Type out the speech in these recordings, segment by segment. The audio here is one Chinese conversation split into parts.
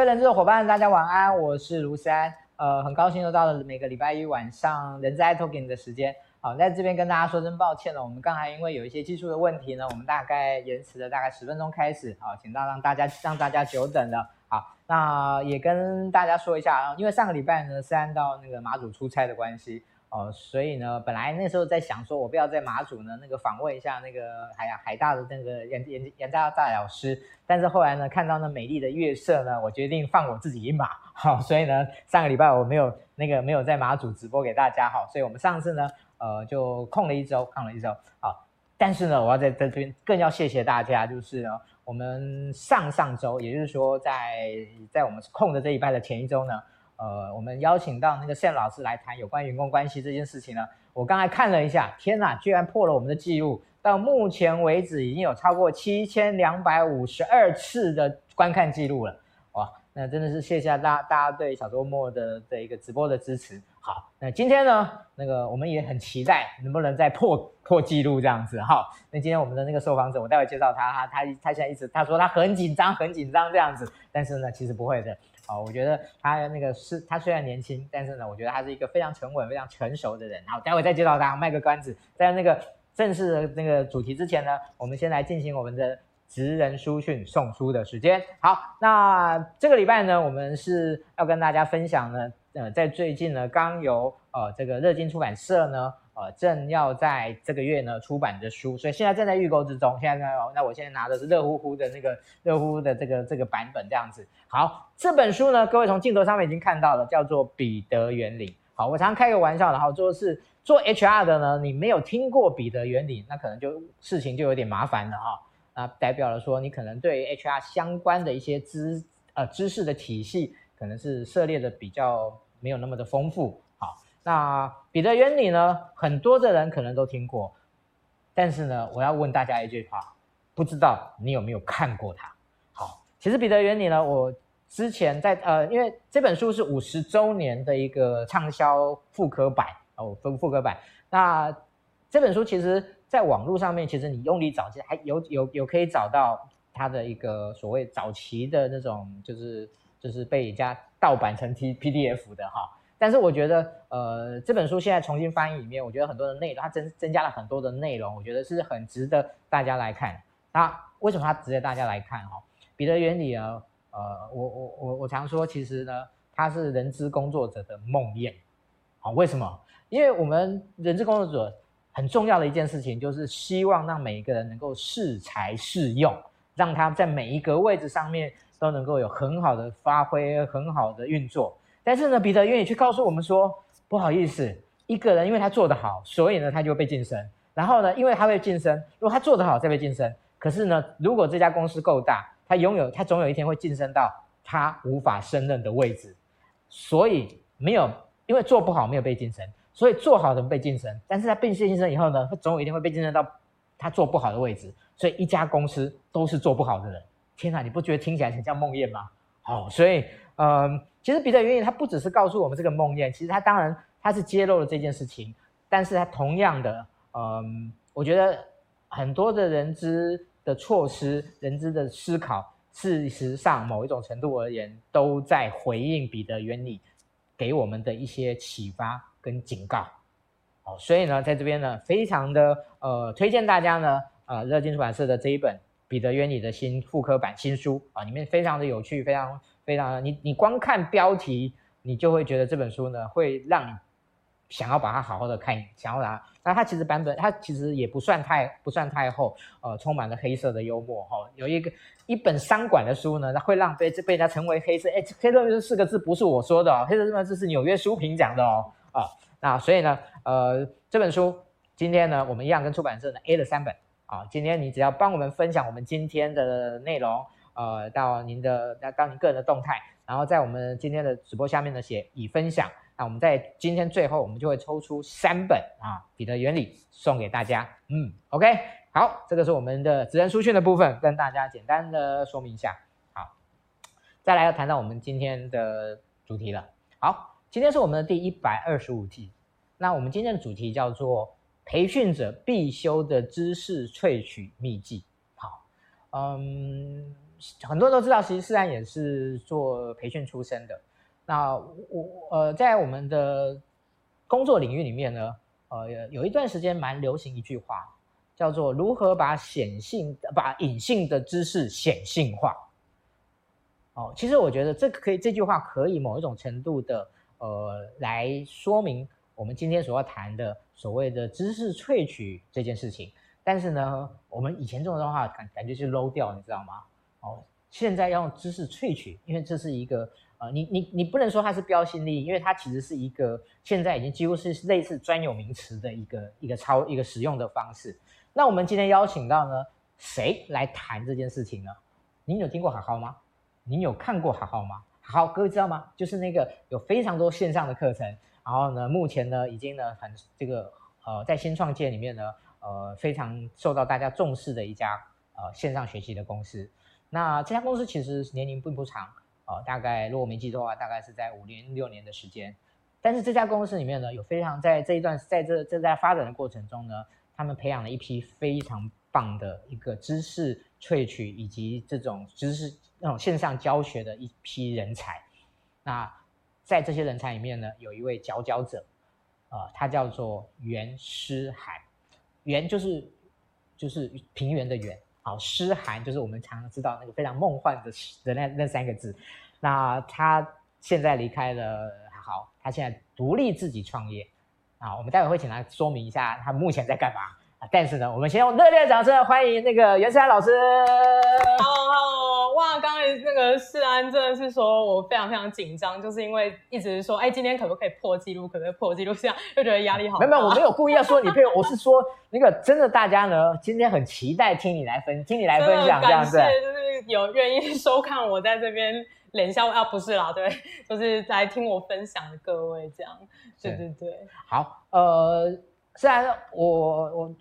各位人资的伙伴，大家晚安，我是卢山，呃，很高兴又到了每个礼拜一晚上人资 iTalking 的时间。好，在这边跟大家说声抱歉了，我们刚才因为有一些技术的问题呢，我们大概延迟了大概十分钟开始，好，请到让大家让大家久等了。好，那也跟大家说一下，因为上个礼拜呢是按照那个马祖出差的关系。哦，所以呢，本来那时候在想说，我不要在马祖呢那个访问一下那个海海大的那个颜颜颜大大老师，但是后来呢，看到那美丽的月色呢，我决定放我自己一马，好，所以呢，上个礼拜我没有那个没有在马祖直播给大家，好，所以我们上次呢，呃，就空了一周，空了一周，好，但是呢，我要在在这边更要谢谢大家，就是呢，我们上上周，也就是说在在我们空的这一拜的前一周呢。呃，我们邀请到那个谢老师来谈有关员工关系这件事情呢。我刚才看了一下，天哪，居然破了我们的记录！到目前为止，已经有超过七千两百五十二次的观看记录了。哇，那真的是谢谢大家大家对小周末的这一个直播的支持。好，那今天呢，那个我们也很期待能不能再破破记录这样子。哈，那今天我们的那个受访者，我待会介绍他，他他他现在一直他说他很紧张，很紧张这样子，但是呢，其实不会的。好，我觉得他那个是，他虽然年轻，但是呢，我觉得他是一个非常沉稳、非常成熟的人。好，待会再介绍他，卖个关子。在那个正式的那个主题之前呢，我们先来进行我们的职人书讯送书的时间。好，那这个礼拜呢，我们是要跟大家分享呢，呃，在最近呢，刚由呃这个热金出版社呢。呃，正要在这个月呢出版的书，所以现在正在预购之中。现在呢，那我现在拿的是热乎乎的那个热乎乎的这个这个版本，这样子。好，这本书呢，各位从镜头上面已经看到了，叫做《彼得原理》。好，我常常开个玩笑，然后说是做 HR 的呢，你没有听过彼得原理，那可能就事情就有点麻烦了哈。那代表了说，你可能对 HR 相关的一些知呃知识的体系，可能是涉猎的比较没有那么的丰富。那彼得原理呢？很多的人可能都听过，但是呢，我要问大家一句话：不知道你有没有看过它？好，其实彼得原理呢，我之前在呃，因为这本书是五十周年的一个畅销复刻版哦，复复刻版。那这本书其实在网络上面，其实你用力找，其实还有有有可以找到它的一个所谓早期的那种，就是就是被人家盗版成 T PDF 的哈。但是我觉得，呃，这本书现在重新翻译里面，我觉得很多的内容，它增增加了很多的内容，我觉得是很值得大家来看。那为什么它值得大家来看？哈，彼得原理啊，呃，我我我我常说，其实呢，它是人资工作者的梦魇。好，为什么？因为我们人资工作者很重要的一件事情，就是希望让每一个人能够适才适用，让他在每一个位置上面都能够有很好的发挥，很好的运作。但是呢，彼得愿意去告诉我们说，不好意思，一个人因为他做得好，所以呢他就被晋升。然后呢，因为他会晋升，如果他做得好再被晋升。可是呢，如果这家公司够大，他拥有他总有一天会晋升到他无法胜任的位置。所以没有，因为做不好没有被晋升，所以做好的被晋升。但是他被晋升以后呢，他总有一天会被晋升到他做不好的位置。所以一家公司都是做不好的人。天哪，你不觉得听起来很像梦魇吗？好，所以嗯。其实彼得原理，他不只是告诉我们这个梦魇，其实他当然他是揭露了这件事情，但是他同样的，嗯，我觉得很多的人知的措施、人知的思考，事实上某一种程度而言，都在回应彼得原理给我们的一些启发跟警告。哦，所以呢，在这边呢，非常的呃推荐大家呢，呃，热金出版社的这一本彼得原理的新复刻版新书啊，里面非常的有趣，非常。非常，你你光看标题，你就会觉得这本书呢，会让你想要把它好好的看，想要把它。那它其实版本，它其实也不算太不算太厚，呃，充满了黑色的幽默哈、哦。有一个一本商管的书呢，它会让被这被它成为黑色。哎，黑色这四个字不是我说的哦，黑色这个字是纽约书评讲的哦。啊，那所以呢，呃，这本书今天呢，我们一样跟出版社呢 A 了三本啊。今天你只要帮我们分享我们今天的内容。呃，到您的，到您个人的动态，然后在我们今天的直播下面呢写已分享，那我们在今天最后我们就会抽出三本啊，彼得原理送给大家。嗯，OK，好，这个是我们的职人书讯的部分，跟大家简单的说明一下。好，再来要谈到我们今天的主题了。好，今天是我们的第一百二十五期，那我们今天的主题叫做培训者必修的知识萃取秘籍。好，嗯。很多人都知道，其实世安也是做培训出身的。那我呃，在我们的工作领域里面呢，呃，有一段时间蛮流行一句话，叫做“如何把显性、把隐性的知识显性化”。哦，其实我觉得这可以，这句话可以某一种程度的呃来说明我们今天所要谈的所谓的知识萃取这件事情。但是呢，我们以前这种的话感感觉是 low 掉，你知道吗？哦，现在要用知识萃取，因为这是一个呃，你你你不能说它是标新立异，因为它其实是一个现在已经几乎是类似专有名词的一个一个超一个使用的方式。那我们今天邀请到呢，谁来谈这件事情呢？您有听过好好吗？您有看过好好吗？好好，各位知道吗？就是那个有非常多线上的课程，然后呢，目前呢已经呢很这个呃在新创界里面呢呃非常受到大家重视的一家呃线上学习的公司。那这家公司其实年龄并不长，呃，大概如果我没记错的话，大概是在五年六年的时间。但是这家公司里面呢，有非常在这一段在这正在发展的过程中呢，他们培养了一批非常棒的一个知识萃取以及这种知识那种线上教学的一批人才。那在这些人才里面呢，有一位佼佼者，呃，他叫做袁诗涵，袁就是就是平原的原。好，诗涵就是我们常常知道那个非常梦幻的的那那三个字。那他现在离开了，好，他现在独立自己创业。啊，我们待会会请他说明一下他目前在干嘛。啊，但是呢，我们先用热烈的掌声欢迎那个袁诗涵老师。Hello，Hello，哇，刚才那个世安真的是说我非常非常紧张，就是因为一直说，哎，今天可不可以破纪录？可不可以破纪录？这样就觉得压力好大。没有，没有，我没有故意要说你配，我是说那个真的，大家呢今天很期待听你来分，听你来分享这样子。就是有愿意收看我在这边脸笑啊，不是啦，对，就是来听我分享的各位这样。对对对，好，呃，虽然我我。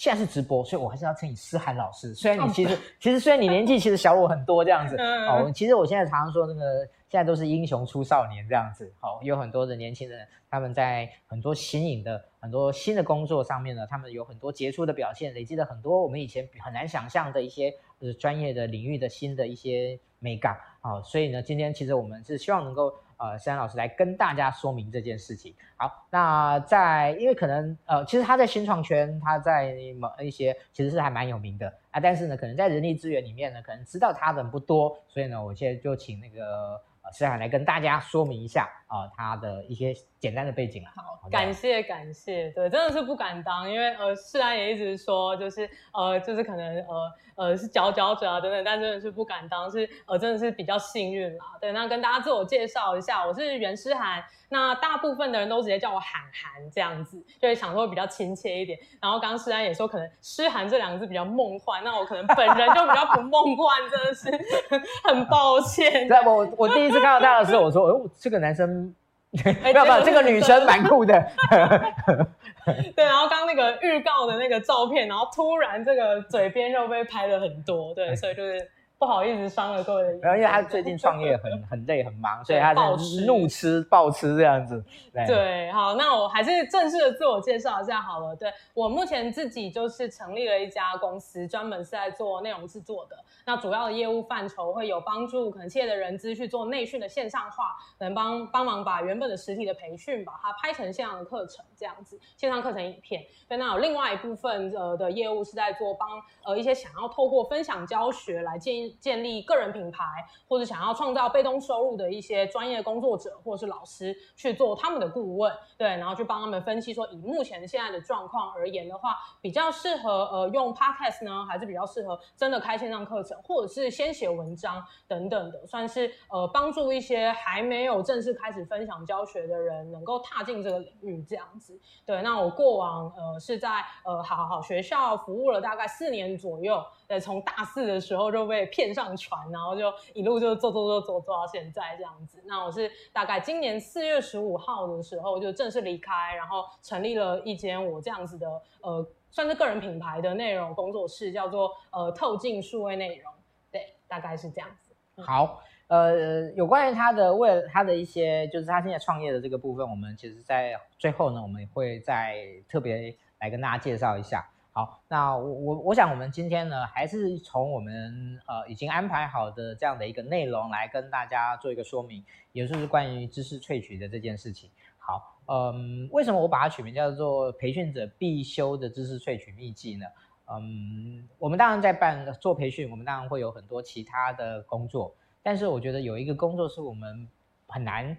现在是直播，所以我还是要称你思涵老师。虽然你其实其实虽然你年纪其实小我很多这样子哦，其实我现在常常说那个现在都是英雄出少年这样子。好，有很多的年轻人，他们在很多新颖的很多新的工作上面呢，他们有很多杰出的表现，累积了很多我们以前很难想象的一些呃专业的领域的新的一些美感。好，所以呢，今天其实我们是希望能够。呃，珊老师来跟大家说明这件事情。好，那在因为可能呃，其实他在新创圈，他在某一些其实是还蛮有名的啊，但是呢，可能在人力资源里面呢，可能知道他的人不多，所以呢，我现在就请那个。诗涵来跟大家说明一下啊、呃，他的一些简单的背景好，好感谢感谢，对，真的是不敢当，因为呃，诗涵也一直说，就是呃，就是可能呃呃是佼佼者啊等等，但真的是不敢当，是呃真的是比较幸运啦。对，那跟大家自我介绍一下，我是袁诗涵。那大部分的人都直接叫我涵涵这样子，就会想说会比较亲切一点。然后刚刚诗安也说，可能诗涵这两个字比较梦幻，那我可能本人就比较不梦幻，真的是 很抱歉。对，我我第一次看到他的时候，我说，哦，这个男生，不要不要，这个女生蛮酷的。对，然后刚那个预告的那个照片，然后突然这个嘴边就被拍了很多，对，所以就是。不好意思，伤了各位。然后，因为他最近创业很 很累很忙，所以他在怒吃暴吃这样子。对，对，好，那我还是正式的自我介绍一下好了。对，我目前自己就是成立了一家公司，专门是在做内容制作的。那主要的业务范畴会有帮助可能企业的人资去做内训的线上化，可能帮帮忙把原本的实体的培训把它拍成线上的课程这样子，线上课程影片。对，那有另外一部分呃的业务是在做帮呃一些想要透过分享教学来建议。建立个人品牌，或者想要创造被动收入的一些专业工作者，或者是老师去做他们的顾问，对，然后去帮他们分析说，以目前现在的状况而言的话，比较适合呃用 Podcast 呢，还是比较适合真的开线上课程，或者是先写文章等等的，算是呃帮助一些还没有正式开始分享教学的人能够踏进这个领域这样子。对，那我过往呃是在呃好好学校服务了大概四年左右。对，从大四的时候就被线上传，然后就一路就做做做做做到现在这样子。那我是大概今年四月十五号的时候就正式离开，然后成立了一间我这样子的呃，算是个人品牌的内容工作室，叫做呃透镜数位内容。对，大概是这样子。好，呃，有关于他的为了他的一些，就是他现在创业的这个部分，我们其实在最后呢，我们会再特别来跟大家介绍一下。好，那我我我想我们今天呢，还是从我们呃已经安排好的这样的一个内容来跟大家做一个说明，也就是关于知识萃取的这件事情。好，嗯，为什么我把它取名叫做培训者必修的知识萃取秘籍呢？嗯，我们当然在办做培训，我们当然会有很多其他的工作，但是我觉得有一个工作是我们很难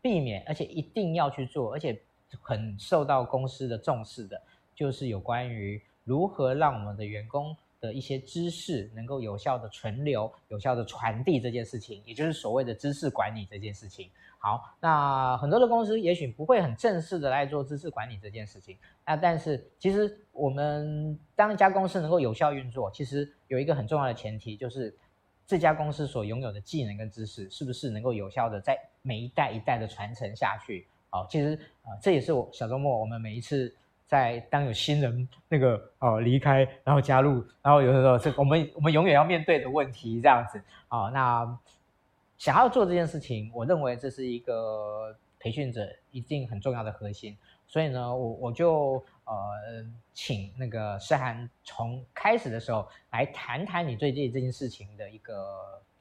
避免，而且一定要去做，而且很受到公司的重视的。就是有关于如何让我们的员工的一些知识能够有效的存留、有效的传递这件事情，也就是所谓的知识管理这件事情。好，那很多的公司也许不会很正式的来做知识管理这件事情，那但是其实我们当一家公司能够有效运作，其实有一个很重要的前提，就是这家公司所拥有的技能跟知识是不是能够有效的在每一代一代的传承下去。好，其实啊，这也是我小周末我们每一次。在当有新人那个哦离开，然后加入，然后有的时候这我们我们永远要面对的问题，这样子啊、哦。那想要做这件事情，我认为这是一个培训者一定很重要的核心。所以呢，我我就呃请那个诗涵从开始的时候来谈谈你对这这件事情的一个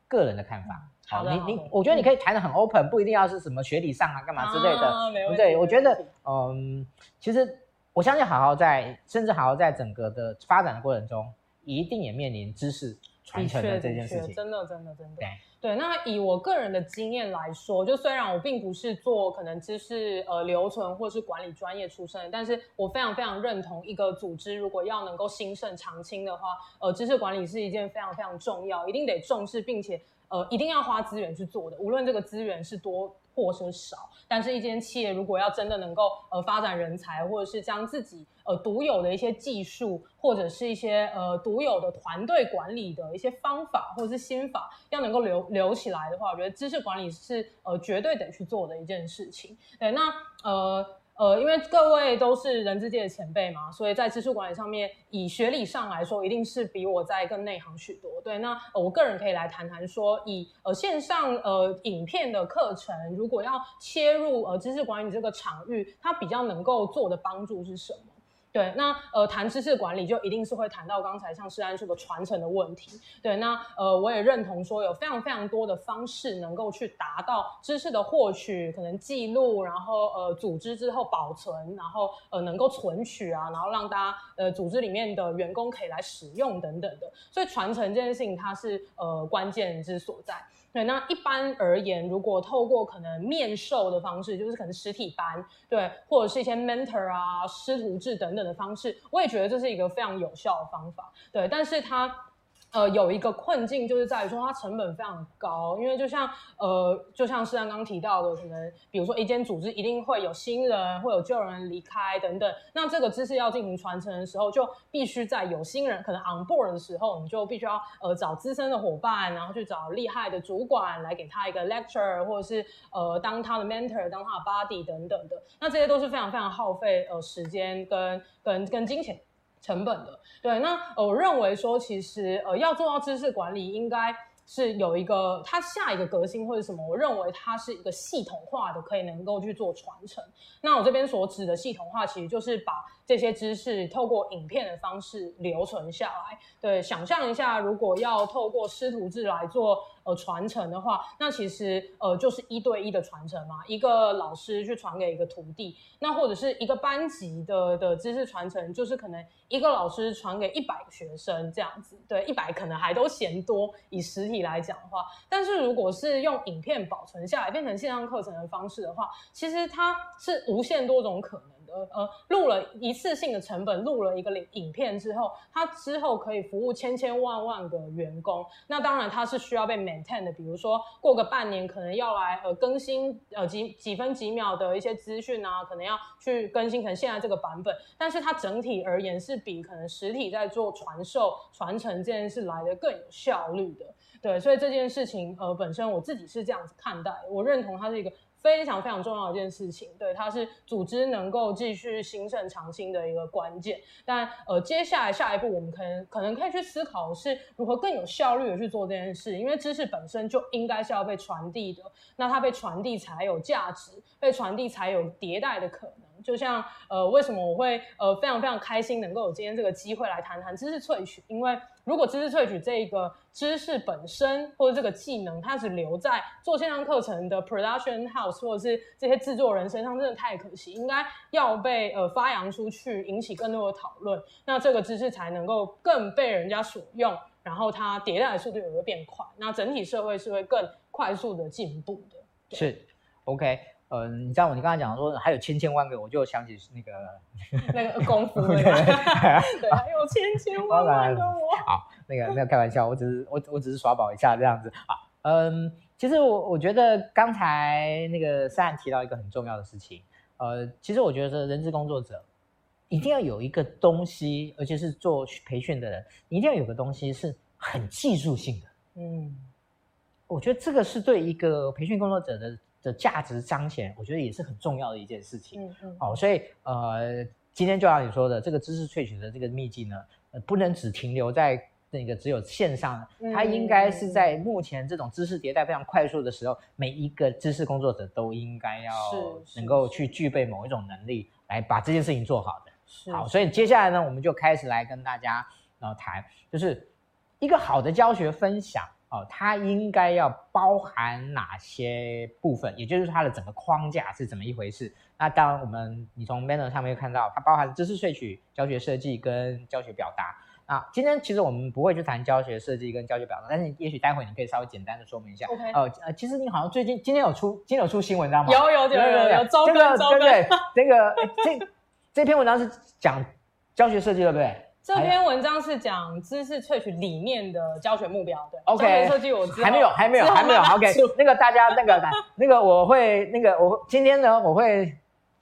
个人的看法。好的，你你我觉得你可以谈的很 open，不一定要是什么学理上啊干嘛之类的。对，我觉得嗯，其实。我相信好好在，甚至好好在整个的发展的过程中，一定也面临知识传承的这件事情。真的，真的，真的。对对，那以我个人的经验来说，就虽然我并不是做可能知识呃留存或是管理专业出身，但是我非常非常认同一个组织如果要能够兴盛长青的话，呃，知识管理是一件非常非常重要，一定得重视，并且呃一定要花资源去做的，无论这个资源是多。或是少，但是一间企业如果要真的能够呃发展人才，或者是将自己呃独有的一些技术，或者是一些呃独有的团队管理的一些方法或者是心法，要能够留留起来的话，我觉得知识管理是呃绝对得去做的一件事情。对，那呃。呃，因为各位都是人资界的前辈嘛，所以在知识管理上面，以学历上来说，一定是比我在更内行许多。对，那、我个人可以来谈谈说，以呃线上呃影片的课程，如果要切入呃知识管理这个场域，它比较能够做的帮助是什么？对，那呃谈知识管理就一定是会谈到刚才像施安说的传承的问题。对，那呃我也认同说有非常非常多的方式能够去达到知识的获取，可能记录，然后呃组织之后保存，然后呃能够存取啊，然后让大家呃组织里面的员工可以来使用等等的。所以传承这件事情它是呃关键之所在。对，那一般而言，如果透过可能面授的方式，就是可能实体班，对，或者是一些 mentor 啊、师徒制等等的方式，我也觉得这是一个非常有效的方法。对，但是它。呃，有一个困境就是在于说它成本非常高，因为就像呃，就像是刚刚提到的，可能比如说一间组织一定会有新人，会有旧人离开等等，那这个知识要进行传承的时候，就必须在有新人可能 on board 的时候，你就必须要呃找资深的伙伴，然后去找厉害的主管来给他一个 lecture，或者是呃当他的 mentor，当他的 buddy 等等的，那这些都是非常非常耗费呃时间跟跟跟金钱。成本的，对，那我认为说，其实呃，要做到知识管理，应该是有一个它下一个革新或者什么，我认为它是一个系统化的，可以能够去做传承。那我这边所指的系统化，其实就是把这些知识透过影片的方式留存下来。对，想象一下，如果要透过师徒制来做。呃，传承的话，那其实呃就是一对一的传承嘛，一个老师去传给一个徒弟，那或者是一个班级的的知识传承，就是可能一个老师传给一百个学生这样子，对，一百可能还都嫌多，以实体来讲的话，但是如果是用影片保存下来，变成线上课程的方式的话，其实它是无限多种可能。呃呃，录了一次性的成本，录了一个影影片之后，它之后可以服务千千万万个员工。那当然它是需要被 maintain 的，比如说过个半年可能要来呃更新呃几几分几秒的一些资讯啊，可能要去更新，可能现在这个版本。但是它整体而言是比可能实体在做传授传承这件事来的更有效率的。对，所以这件事情呃本身我自己是这样子看待，我认同它是一个。非常非常重要的一件事情，对，它是组织能够继续兴盛长青的一个关键。但呃，接下来下一步，我们可能可能可以去思考是如何更有效率的去做这件事，因为知识本身就应该是要被传递的，那它被传递才有价值，被传递才有迭代的可能。就像呃，为什么我会呃非常非常开心能够有今天这个机会来谈谈知识萃取？因为如果知识萃取这一个知识本身或者这个技能，它只留在做线上课程的 production house 或者是这些制作人身上，真的太可惜。应该要被呃发扬出去，引起更多的讨论，那这个知识才能够更被人家所用，然后它迭代的速度也会变快，那整体社会是会更快速的进步的。是，OK。嗯，你知道我你刚才讲说还有千千万个，我就想起那个 那个功夫 对，对，还有千千万万个我。好，那个没有开玩笑，我只是我我只是耍宝一下这样子。好，嗯，其实我我觉得刚才那个思涵提到一个很重要的事情，呃，其实我觉得人资工作者一定要有一个东西，而且是做培训的人，一定要有个东西是很技术性的。嗯，我觉得这个是对一个培训工作者的。的价值彰显，我觉得也是很重要的一件事情。嗯嗯。好，所以呃，今天就像你说的，这个知识萃取的这个秘籍呢，呃，不能只停留在那个只有线上，它应该是在目前这种知识迭代非常快速的时候，每一个知识工作者都应该要能够去具备某一种能力，来把这件事情做好的。是。好，所以接下来呢，我们就开始来跟大家呃谈，就是一个好的教学分享。哦，它应该要包含哪些部分？也就是它的整个框架是怎么一回事？那当然，我们你从 Manner 上面看到，它包含知识萃取、教学设计跟教学表达。啊今天其实我们不会去谈教学设计跟教学表达，但是也许待会你可以稍微简单的说明一下。OK。呃呃，其实你好像最近今天有出今天有出新文章吗？有有有有有周更周更。对对，那个这这篇文章是讲教学设计，对不对？这篇文章是讲知识萃取理念的教学目标，对。OK。设计我知。还没有，还没有，还没有。OK。那个大家那个 那个我会那个我今天呢我会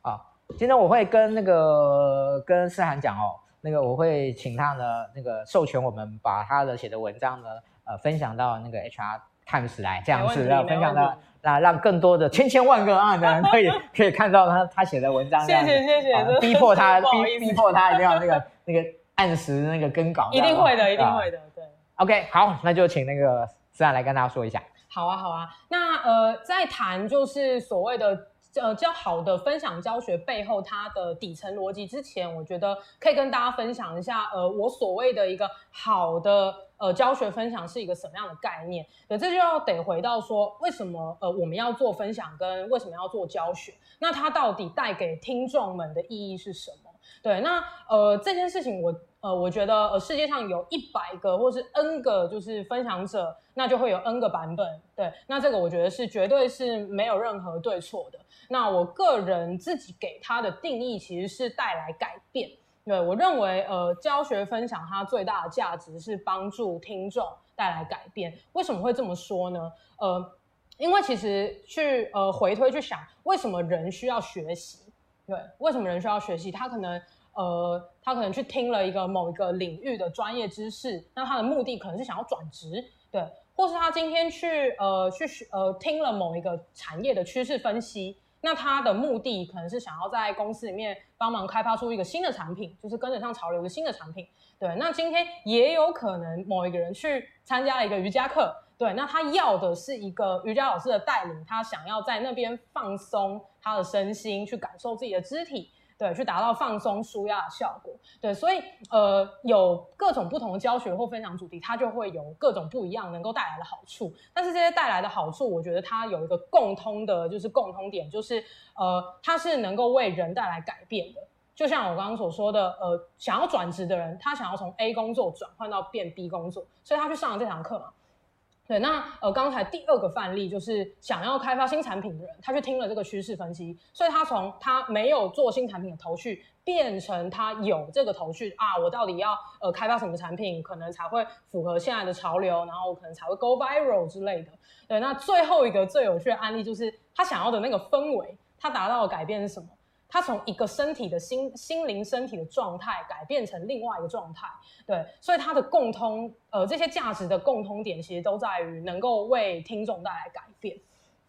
啊，今天我会跟那个跟思涵讲哦，那个我会请他呢那个授权我们把他的写的文章呢呃分享到那个 HR Times 来这样子，分享到那让更多的千千万个啊的人可以可以看到他他写的文章。谢谢谢谢。逼迫他逼逼迫他一定要那个那个。按时那个更稿，一定会的，一定会的，对。OK，好，那就请那个思涵来跟大家说一下。好啊，好啊。那呃，在谈就是所谓的呃较好的分享教学背后它的底层逻辑之前，我觉得可以跟大家分享一下，呃，我所谓的一个好的呃教学分享是一个什么样的概念。对，这就要得回到说，为什么呃我们要做分享，跟为什么要做教学？那它到底带给听众们的意义是什么？对，那呃这件事情我呃我觉得呃世界上有一百个或是 N 个就是分享者，那就会有 N 个版本。对，那这个我觉得是绝对是没有任何对错的。那我个人自己给它的定义其实是带来改变。对，我认为呃教学分享它最大的价值是帮助听众带来改变。为什么会这么说呢？呃，因为其实去呃回推去想，为什么人需要学习？对，为什么人需要学习？他可能，呃，他可能去听了一个某一个领域的专业知识，那他的目的可能是想要转职，对，或是他今天去，呃，去呃，听了某一个产业的趋势分析，那他的目的可能是想要在公司里面帮忙开发出一个新的产品，就是跟得上潮流的新的产品，对。那今天也有可能某一个人去参加了一个瑜伽课。对，那他要的是一个瑜伽老师的带领，他想要在那边放松他的身心，去感受自己的肢体，对，去达到放松舒压的效果。对，所以呃，有各种不同的教学或分享主题，它就会有各种不一样能够带来的好处。但是这些带来的好处，我觉得它有一个共通的，就是共通点，就是呃，它是能够为人带来改变的。就像我刚刚所说的，呃，想要转职的人，他想要从 A 工作转换到变 B 工作，所以他去上了这堂课嘛。对，那呃，刚才第二个范例就是想要开发新产品的人，他去听了这个趋势分析，所以他从他没有做新产品的头绪，变成他有这个头绪啊，我到底要呃开发什么产品，可能才会符合现在的潮流，然后可能才会 go viral 之类的。对，那最后一个最有趣的案例就是他想要的那个氛围，他达到的改变是什么？他从一个身体的心心灵身体的状态改变成另外一个状态，对，所以他的共通，呃，这些价值的共通点其实都在于能够为听众带来改变，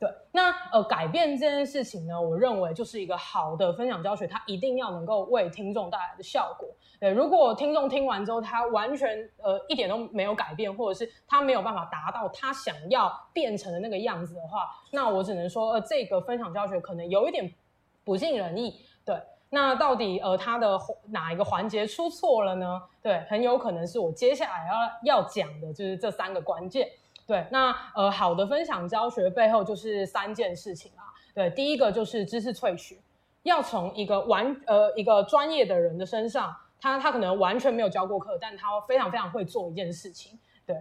对。那呃，改变这件事情呢，我认为就是一个好的分享教学，它一定要能够为听众带来的效果。对，如果听众听完之后，他完全呃一点都没有改变，或者是他没有办法达到他想要变成的那个样子的话，那我只能说，呃，这个分享教学可能有一点。不尽人意，对。那到底呃他的哪一个环节出错了呢？对，很有可能是我接下来要要讲的就是这三个关键。对，那呃好的分享教学背后就是三件事情啊。对，第一个就是知识萃取，要从一个完呃一个专业的人的身上，他他可能完全没有教过课，但他非常非常会做一件事情。对，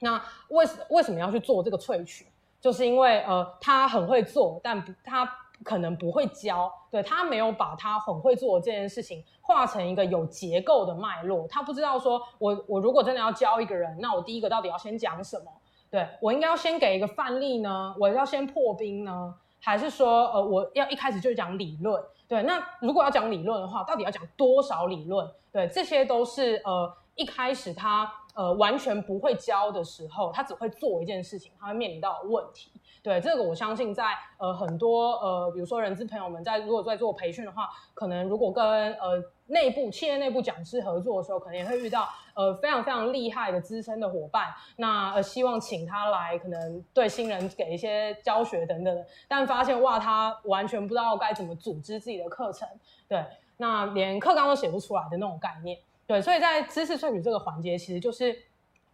那为为什么要去做这个萃取？就是因为呃他很会做，但不他可能不会教，对，他没有把他很会做的这件事情画成一个有结构的脉络，他不知道说我我如果真的要教一个人，那我第一个到底要先讲什么？对，我应该要先给一个范例呢？我要先破冰呢？还是说，呃，我要一开始就讲理论？对，那如果要讲理论的话，到底要讲多少理论？对，这些都是呃一开始他呃完全不会教的时候，他只会做一件事情，他会面临到问题。对，这个我相信在呃很多呃比如说人资朋友们在如果在做培训的话，可能如果跟呃。内部企业内部讲师合作的时候，可能也会遇到呃非常非常厉害的资深的伙伴，那呃希望请他来，可能对新人给一些教学等等，但发现哇，他完全不知道该怎么组织自己的课程，对，那连课纲都写不出来的那种概念，对，所以在知识萃取这个环节，其实就是。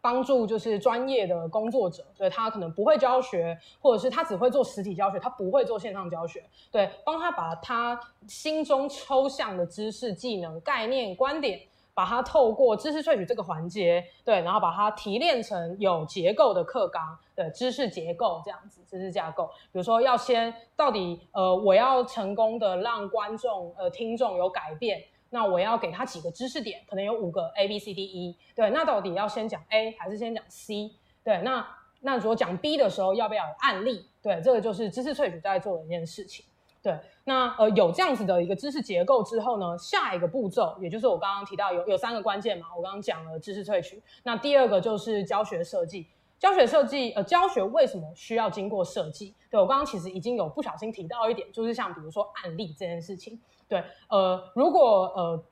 帮助就是专业的工作者，对，他可能不会教学，或者是他只会做实体教学，他不会做线上教学，对，帮他把他心中抽象的知识、技能、概念、观点，把它透过知识萃取这个环节，对，然后把它提炼成有结构的课纲，对，知识结构这样子，知识架构。比如说，要先到底，呃，我要成功的让观众、呃，听众有改变。那我要给他几个知识点，可能有五个 A B C D E，对，那到底要先讲 A 还是先讲 C？对，那那如果讲 B 的时候，要不要有案例？对，这个就是知识萃取在做的一件事情。对，那呃有这样子的一个知识结构之后呢，下一个步骤，也就是我刚刚提到有有三个关键嘛，我刚刚讲了知识萃取，那第二个就是教学设计。教学设计，呃，教学为什么需要经过设计？对，我刚刚其实已经有不小心提到一点，就是像比如说案例这件事情。对，呃，如果呃，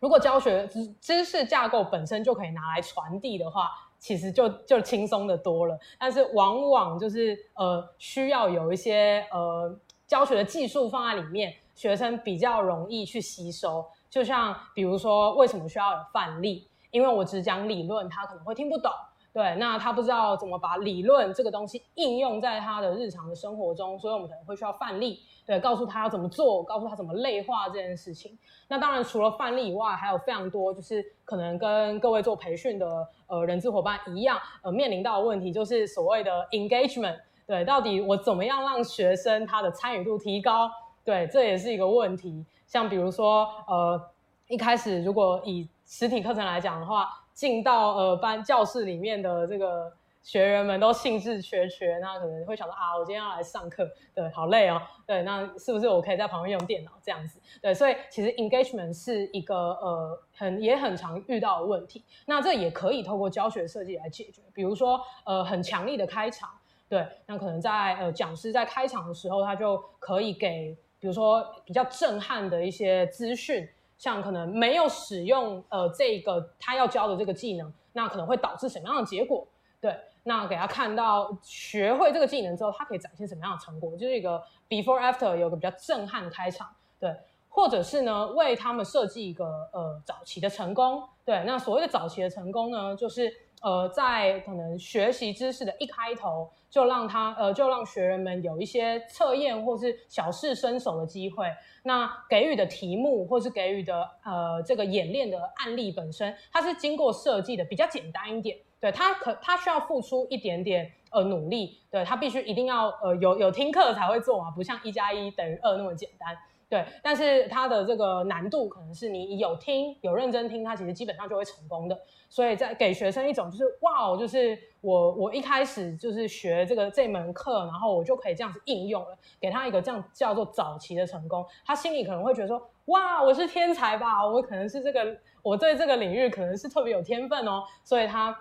如果教学知知识架构本身就可以拿来传递的话，其实就就轻松的多了。但是往往就是呃，需要有一些呃教学的技术放在里面，学生比较容易去吸收。就像比如说，为什么需要有范例？因为我只讲理论，他可能会听不懂。对，那他不知道怎么把理论这个东西应用在他的日常的生活中，所以我们可能会需要范例。对，告诉他要怎么做，告诉他怎么内化这件事情。那当然，除了范例以外，还有非常多，就是可能跟各位做培训的呃人资伙伴一样，呃，面临到的问题就是所谓的 engagement。对，到底我怎么样让学生他的参与度提高？对，这也是一个问题。像比如说，呃，一开始如果以实体课程来讲的话，进到呃班教室里面的这个。学员们都兴致缺缺，那可能会想到啊，我今天要来上课，对，好累哦，对，那是不是我可以在旁边用电脑这样子？对，所以其实 engagement 是一个呃很也很常遇到的问题，那这也可以透过教学设计来解决，比如说呃很强力的开场，对，那可能在呃讲师在开场的时候，他就可以给比如说比较震撼的一些资讯，像可能没有使用呃这个他要教的这个技能，那可能会导致什么样的结果？对。那给他看到学会这个技能之后，他可以展现什么样的成果？就是一个 before after 有个比较震撼的开场，对，或者是呢为他们设计一个呃早期的成功，对，那所谓的早期的成功呢，就是呃在可能学习知识的一开头就让他呃就让学员们有一些测验或是小试身手的机会，那给予的题目或是给予的呃这个演练的案例本身，它是经过设计的比较简单一点。对他可他需要付出一点点呃努力，对他必须一定要呃有有听课才会做嘛，不像一加一等于二那么简单。对，但是他的这个难度可能是你有听有认真听，他其实基本上就会成功的。所以在给学生一种就是哇，就是我我一开始就是学这个这门课，然后我就可以这样子应用了，给他一个这样叫做早期的成功，他心里可能会觉得说哇，我是天才吧，我可能是这个我对这个领域可能是特别有天分哦，所以他。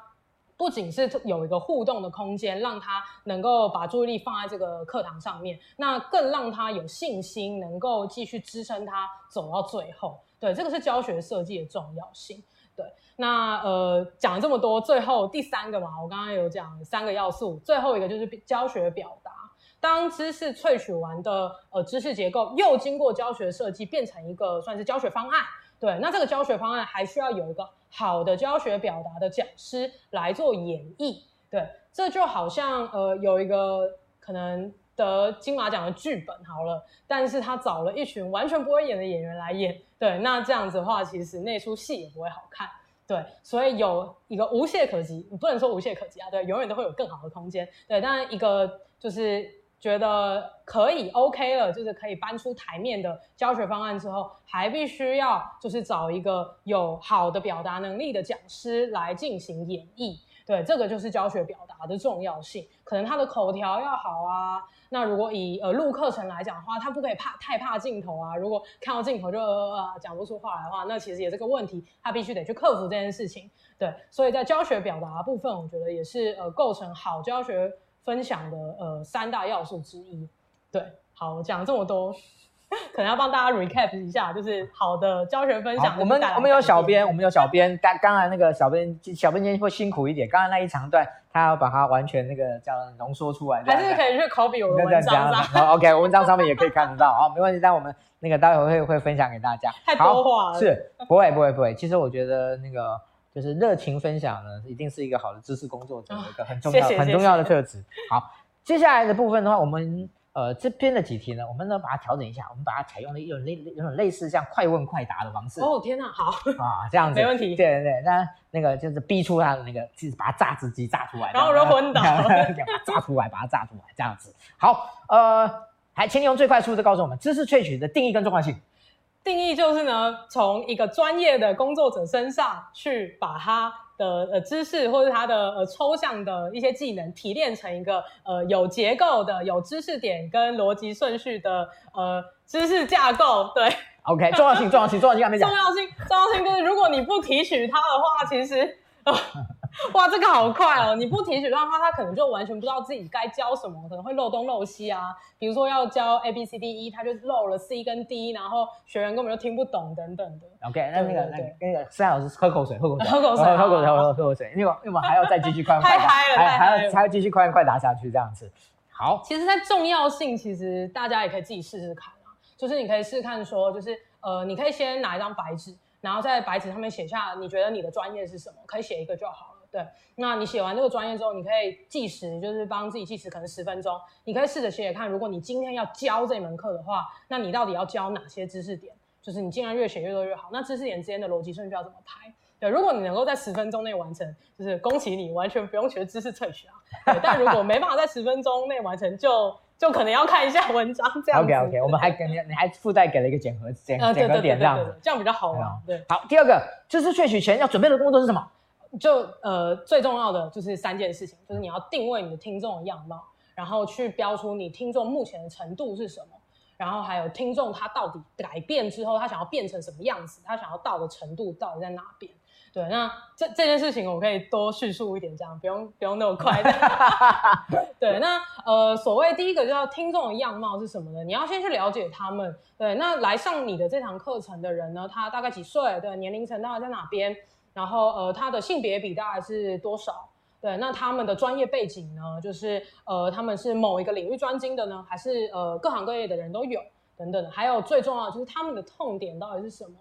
不仅是有一个互动的空间，让他能够把注意力放在这个课堂上面，那更让他有信心，能够继续支撑他走到最后。对，这个是教学设计的重要性。对，那呃讲了这么多，最后第三个嘛，我刚刚有讲三个要素，最后一个就是教学表达。当知识萃取完的呃知识结构又经过教学设计变成一个算是教学方案，对，那这个教学方案还需要有一个好的教学表达的讲师来做演绎，对，这就好像呃有一个可能得金马奖的剧本好了，但是他找了一群完全不会演的演员来演，对，那这样子的话，其实那出戏也不会好看。对，所以有一个无懈可击，你不能说无懈可击啊，对，永远都会有更好的空间。对，但一个就是觉得可以 OK 了，就是可以搬出台面的教学方案之后，还必须要就是找一个有好的表达能力的讲师来进行演绎。对，这个就是教学表达的重要性，可能他的口条要好啊。那如果以呃录课程来讲的话，他不可以怕太怕镜头啊。如果看到镜头就呃呃讲不出话来的话，那其实也是个问题，他必须得去克服这件事情。对，所以在教学表达部分，我觉得也是呃构成好教学分享的呃三大要素之一。对，好，我讲了这么多。可能要帮大家 recap 一下，就是好的教学分享。我们我们有小编，我们有小编。刚刚才那个小编，小编今天会辛苦一点。刚才那一长段，他要把它完全那个叫浓缩出来。还是可以去 copy 我的文章。好，OK，文章上面也可以看得到。好，没问题。但我们那个待会会会分享给大家。太多话了。是，不会不会不会。其实我觉得那个就是热情分享呢，一定是一个好的知识工作者的一个很重要很重要的特质。好，接下来的部分的话，我们。呃，这边的几题呢，我们呢把它调整一下，我们把它采用了一种类有种类似像快问快答的方式。哦，天哪，好啊，这样 子没问题。对对对，那那个就是逼出他的那个，就是把它榨汁机榨出来，然后人昏倒，榨出来，把它榨出来，这样子。好，呃，还请你用最快速度告诉我们知识萃取的定义跟重要性。定义就是呢，从一个专业的工作者身上去把他。的呃知识或者他的呃抽象的一些技能提炼成一个呃有结构的有知识点跟逻辑顺序的呃知识架构，对，OK，重要性重要性重要性还没讲，重要性重要性就是如果你不提取它的话，其实。哇，这个好快哦！你不提取的话，他可能就完全不知道自己该教什么，可能会漏东漏西啊。比如说要教 A B C D E，他就漏了 C 跟 D，然后学员根本就听不懂等等的。OK，那那个那那个思涵老师喝口水，喝口水，喝口水，喝口水，喝口水，因为因为我们还要再继续快问 快答，还还要还要继续快快答下去这样子。好，其实在重要性，其实大家也可以自己试试看啊。就是你可以试试看说，就是呃，你可以先拿一张白纸。然后在白纸上面写下你觉得你的专业是什么，可以写一个就好了。对，那你写完这个专业之后，你可以计时，就是帮自己计时，可能十分钟。你可以试着写写看，如果你今天要教这门课的话，那你到底要教哪些知识点？就是你尽量越写越多越好。那知识点之间的逻辑顺序要怎么排？对，如果你能够在十分钟内完成，就是恭喜你，完全不用学知识萃取啊。对，但如果没办法在十分钟内完成，就。就可能要看一下文章这样。OK OK，我们还给你，你还附带给了一个检核检检核点这样子，这样比较好玩。对，好，第二个知识萃取前要准备的工作是什么？就呃最重要的就是三件事情，就是你要定位你的听众的样貌，然后去标出你听众目前的程度是什么，然后还有听众他到底改变之后他想要变成什么样子，他想要到的程度到底在哪边。对，那这这件事情我可以多叙述一点，这样不用不用那么快。对，那呃，所谓第一个叫听众的样貌是什么呢？你要先去了解他们。对，那来上你的这堂课程的人呢，他大概几岁？对，年龄层大概在哪边？然后呃，他的性别比大概是多少？对，那他们的专业背景呢？就是呃，他们是某一个领域专精的呢，还是呃各行各业的人都有？等等的。还有最重要的就是他们的痛点到底是什么？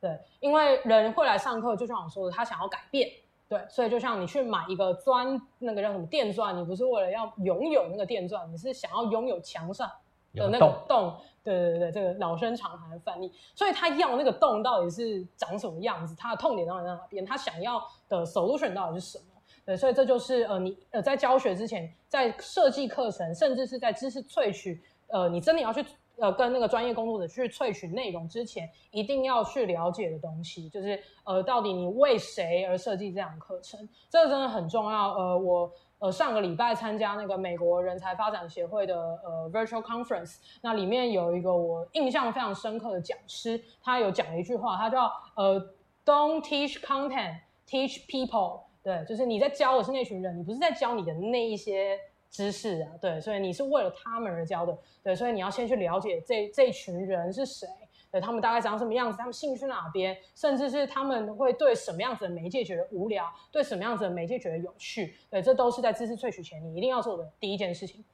对，因为人会来上课，就像我说的，他想要改变，对，所以就像你去买一个钻，那个叫什么电钻，你不是为了要拥有那个电钻，你是想要拥有墙上的那个洞，洞，对对对，这个老生常谈的范例，所以他要那个洞到底是长什么样子，他的痛点到底在哪边，他想要的 solution 到底是什么？对，所以这就是呃，你呃在教学之前，在设计课程，甚至是在知识萃取，呃，你真的要去。呃，跟那个专业工作者去萃取内容之前，一定要去了解的东西，就是呃，到底你为谁而设计这样的课程，这个真的很重要。呃，我呃上个礼拜参加那个美国人才发展协会的呃 virtual conference，那里面有一个我印象非常深刻的讲师，他有讲一句话，他叫呃 Don't teach content, teach people。对，就是你在教的是那群人，你不是在教你的那一些。知识啊，对，所以你是为了他们而教的，对，所以你要先去了解这这群人是谁，对，他们大概长什么样子，他们兴趣哪边，甚至是他们会对什么样子的媒介觉得无聊，对什么样子的媒介觉得有趣，对，这都是在知识萃取前你一定要做的第一件事情。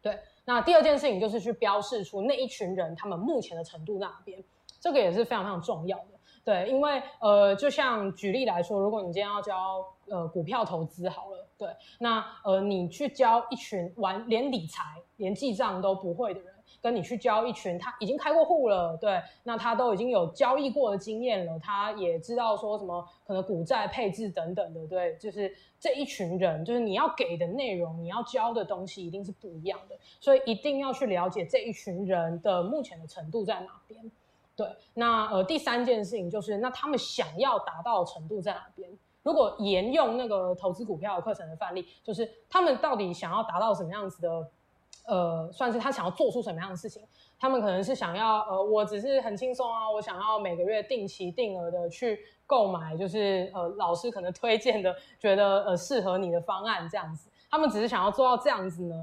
对，那第二件事情就是去标示出那一群人他们目前的程度在哪边，这个也是非常非常重要的。对，因为呃，就像举例来说，如果你今天要教呃股票投资好了，对，那呃你去教一群玩连理财、连记账都不会的人。跟你去教一群他已经开过户了，对，那他都已经有交易过的经验了，他也知道说什么可能股债配置等等的，对，就是这一群人，就是你要给的内容，你要教的东西一定是不一样的，所以一定要去了解这一群人的目前的程度在哪边。对，那呃第三件事情就是，那他们想要达到的程度在哪边？如果沿用那个投资股票课程的范例，就是他们到底想要达到什么样子的？呃，算是他想要做出什么样的事情？他们可能是想要，呃，我只是很轻松啊，我想要每个月定期定额的去购买，就是呃，老师可能推荐的，觉得呃适合你的方案这样子。他们只是想要做到这样子呢，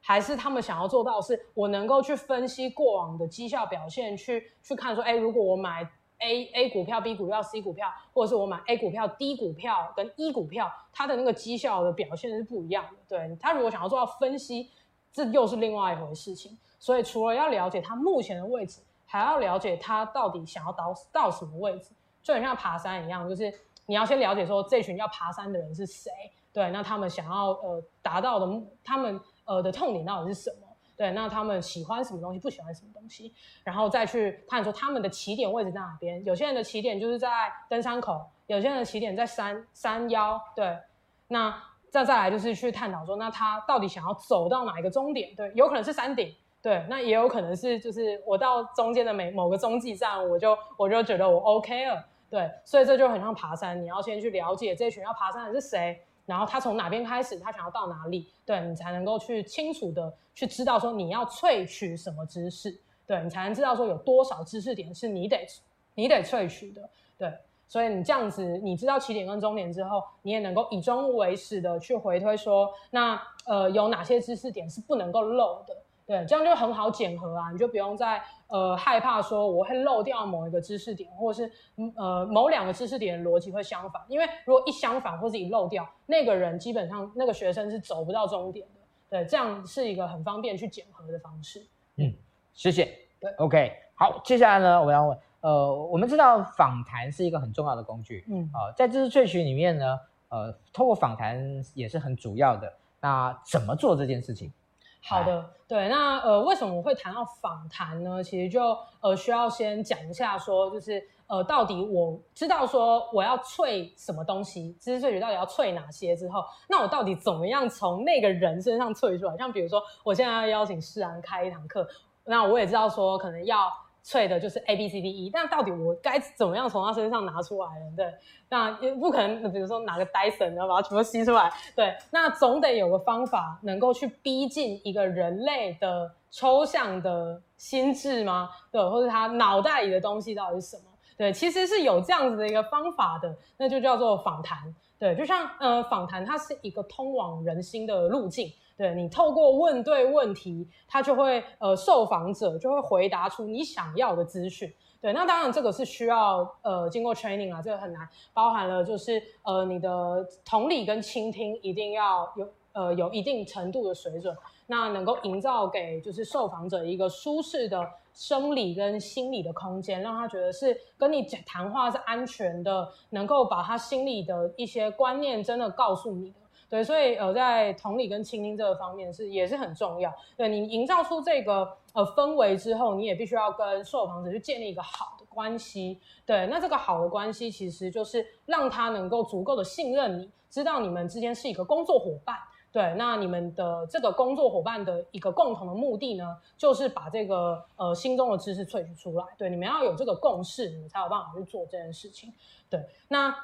还是他们想要做到是我能够去分析过往的绩效表现，去去看说，哎，如果我买 A A 股票、B 股票、C 股票，或者是我买 A 股票、D 股票跟 E 股票，它的那个绩效的表现是不一样的。对，他如果想要做到分析。这又是另外一回事情，所以除了要了解他目前的位置，还要了解他到底想要到到什么位置，就很像爬山一样，就是你要先了解说这群要爬山的人是谁，对，那他们想要呃达到的，他们呃的痛点到底是什么，对，那他们喜欢什么东西，不喜欢什么东西，然后再去看出他们的起点位置在哪边。有些人的起点就是在登山口，有些人的起点在山山腰，对，那。再再来就是去探讨说，那他到底想要走到哪一个终点？对，有可能是山顶，对，那也有可能是就是我到中间的每某个中继站，我就我就觉得我 OK 了，对，所以这就很像爬山，你要先去了解这群要爬山的是谁，然后他从哪边开始，他想要到哪里，对，你才能够去清楚的去知道说你要萃取什么知识，对，你才能知道说有多少知识点是你得你得萃取的，对。所以你这样子，你知道起点跟终点之后，你也能够以终为始的去回推说，那呃有哪些知识点是不能够漏的？对，这样就很好检核啊，你就不用再呃害怕说我会漏掉某一个知识点，或者是呃某两个知识点的逻辑会相反，因为如果一相反或者一漏掉，那个人基本上那个学生是走不到终点的。对，这样是一个很方便去检核的方式。嗯，谢谢。对，OK，好，接下来呢，我要问。呃，我们知道访谈是一个很重要的工具，嗯，呃，在知识萃取里面呢，呃，透过访谈也是很主要的。那怎么做这件事情？好的，对，那呃，为什么我会谈到访谈呢？其实就呃，需要先讲一下，说就是呃，到底我知道说我要萃什么东西，知识萃取到底要萃哪些之后，那我到底怎么样从那个人身上萃出来？像比如说，我现在要邀请世安开一堂课，那我也知道说可能要。萃的就是 A B C D E，但到底我该怎么样从他身上拿出来呢？对，那也不可能，比如说拿个 Dyson 然后把它全部吸出来。对，那总得有个方法能够去逼近一个人类的抽象的心智吗？对，或者他脑袋里的东西到底是什么？对，其实是有这样子的一个方法的，那就叫做访谈。对，就像呃访谈，它是一个通往人心的路径。对，你透过问对问题，他就会呃受访者就会回答出你想要的资讯。对，那当然这个是需要呃经过 training 啊，这个很难，包含了就是呃你的同理跟倾听一定要有呃有一定程度的水准，那能够营造给就是受访者一个舒适的生理跟心理的空间，让他觉得是跟你谈话是安全的，能够把他心里的一些观念真的告诉你。对，所以呃，在同理跟倾听这个方面是也是很重要。对，你营造出这个呃氛围之后，你也必须要跟受访者去建立一个好的关系。对，那这个好的关系其实就是让他能够足够的信任你，知道你们之间是一个工作伙伴。对，那你们的这个工作伙伴的一个共同的目的呢，就是把这个呃心中的知识萃取出来。对，你们要有这个共识，你才有办法去做这件事情。对，那。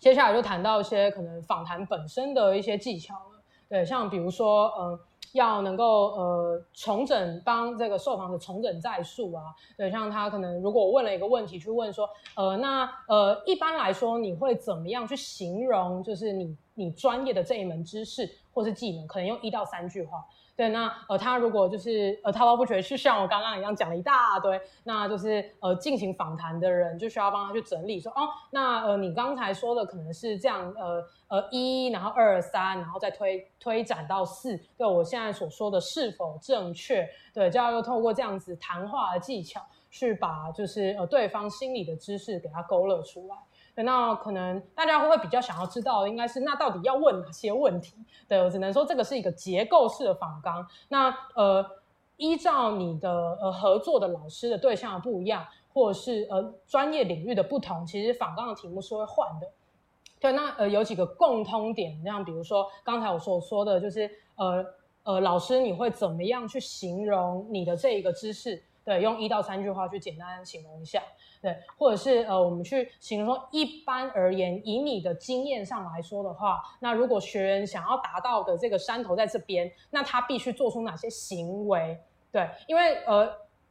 接下来就谈到一些可能访谈本身的一些技巧了，对，像比如说，呃，要能够呃重整帮这个受访者重整再述啊，对，像他可能如果我问了一个问题去问说，呃，那呃一般来说你会怎么样去形容，就是你你专业的这一门知识或是技能，可能用一到三句话。对，那呃，他如果就是呃滔滔不绝，是像我刚刚一样讲了一大堆，那就是呃进行访谈的人就需要帮他去整理说，哦，那呃你刚才说的可能是这样，呃呃一，然后二三，然后再推推展到四，对我现在所说的是否正确？对，就要又透过这样子谈话的技巧去把就是呃对方心里的知识给他勾勒出来。那可能大家会会比较想要知道，应该是那到底要问哪些问题？对，我只能说这个是一个结构式的访纲。那呃，依照你的呃合作的老师的对象不一样，或者是呃专业领域的不同，其实访纲的题目是会换的。对，那呃有几个共通点，像比如说刚才我所说的，就是呃呃老师你会怎么样去形容你的这一个知识？对，用一到三句话去简单形容一下。对，或者是呃，我们去形容说，一般而言，以你的经验上来说的话，那如果学员想要达到的这个山头在这边，那他必须做出哪些行为？对，因为呃，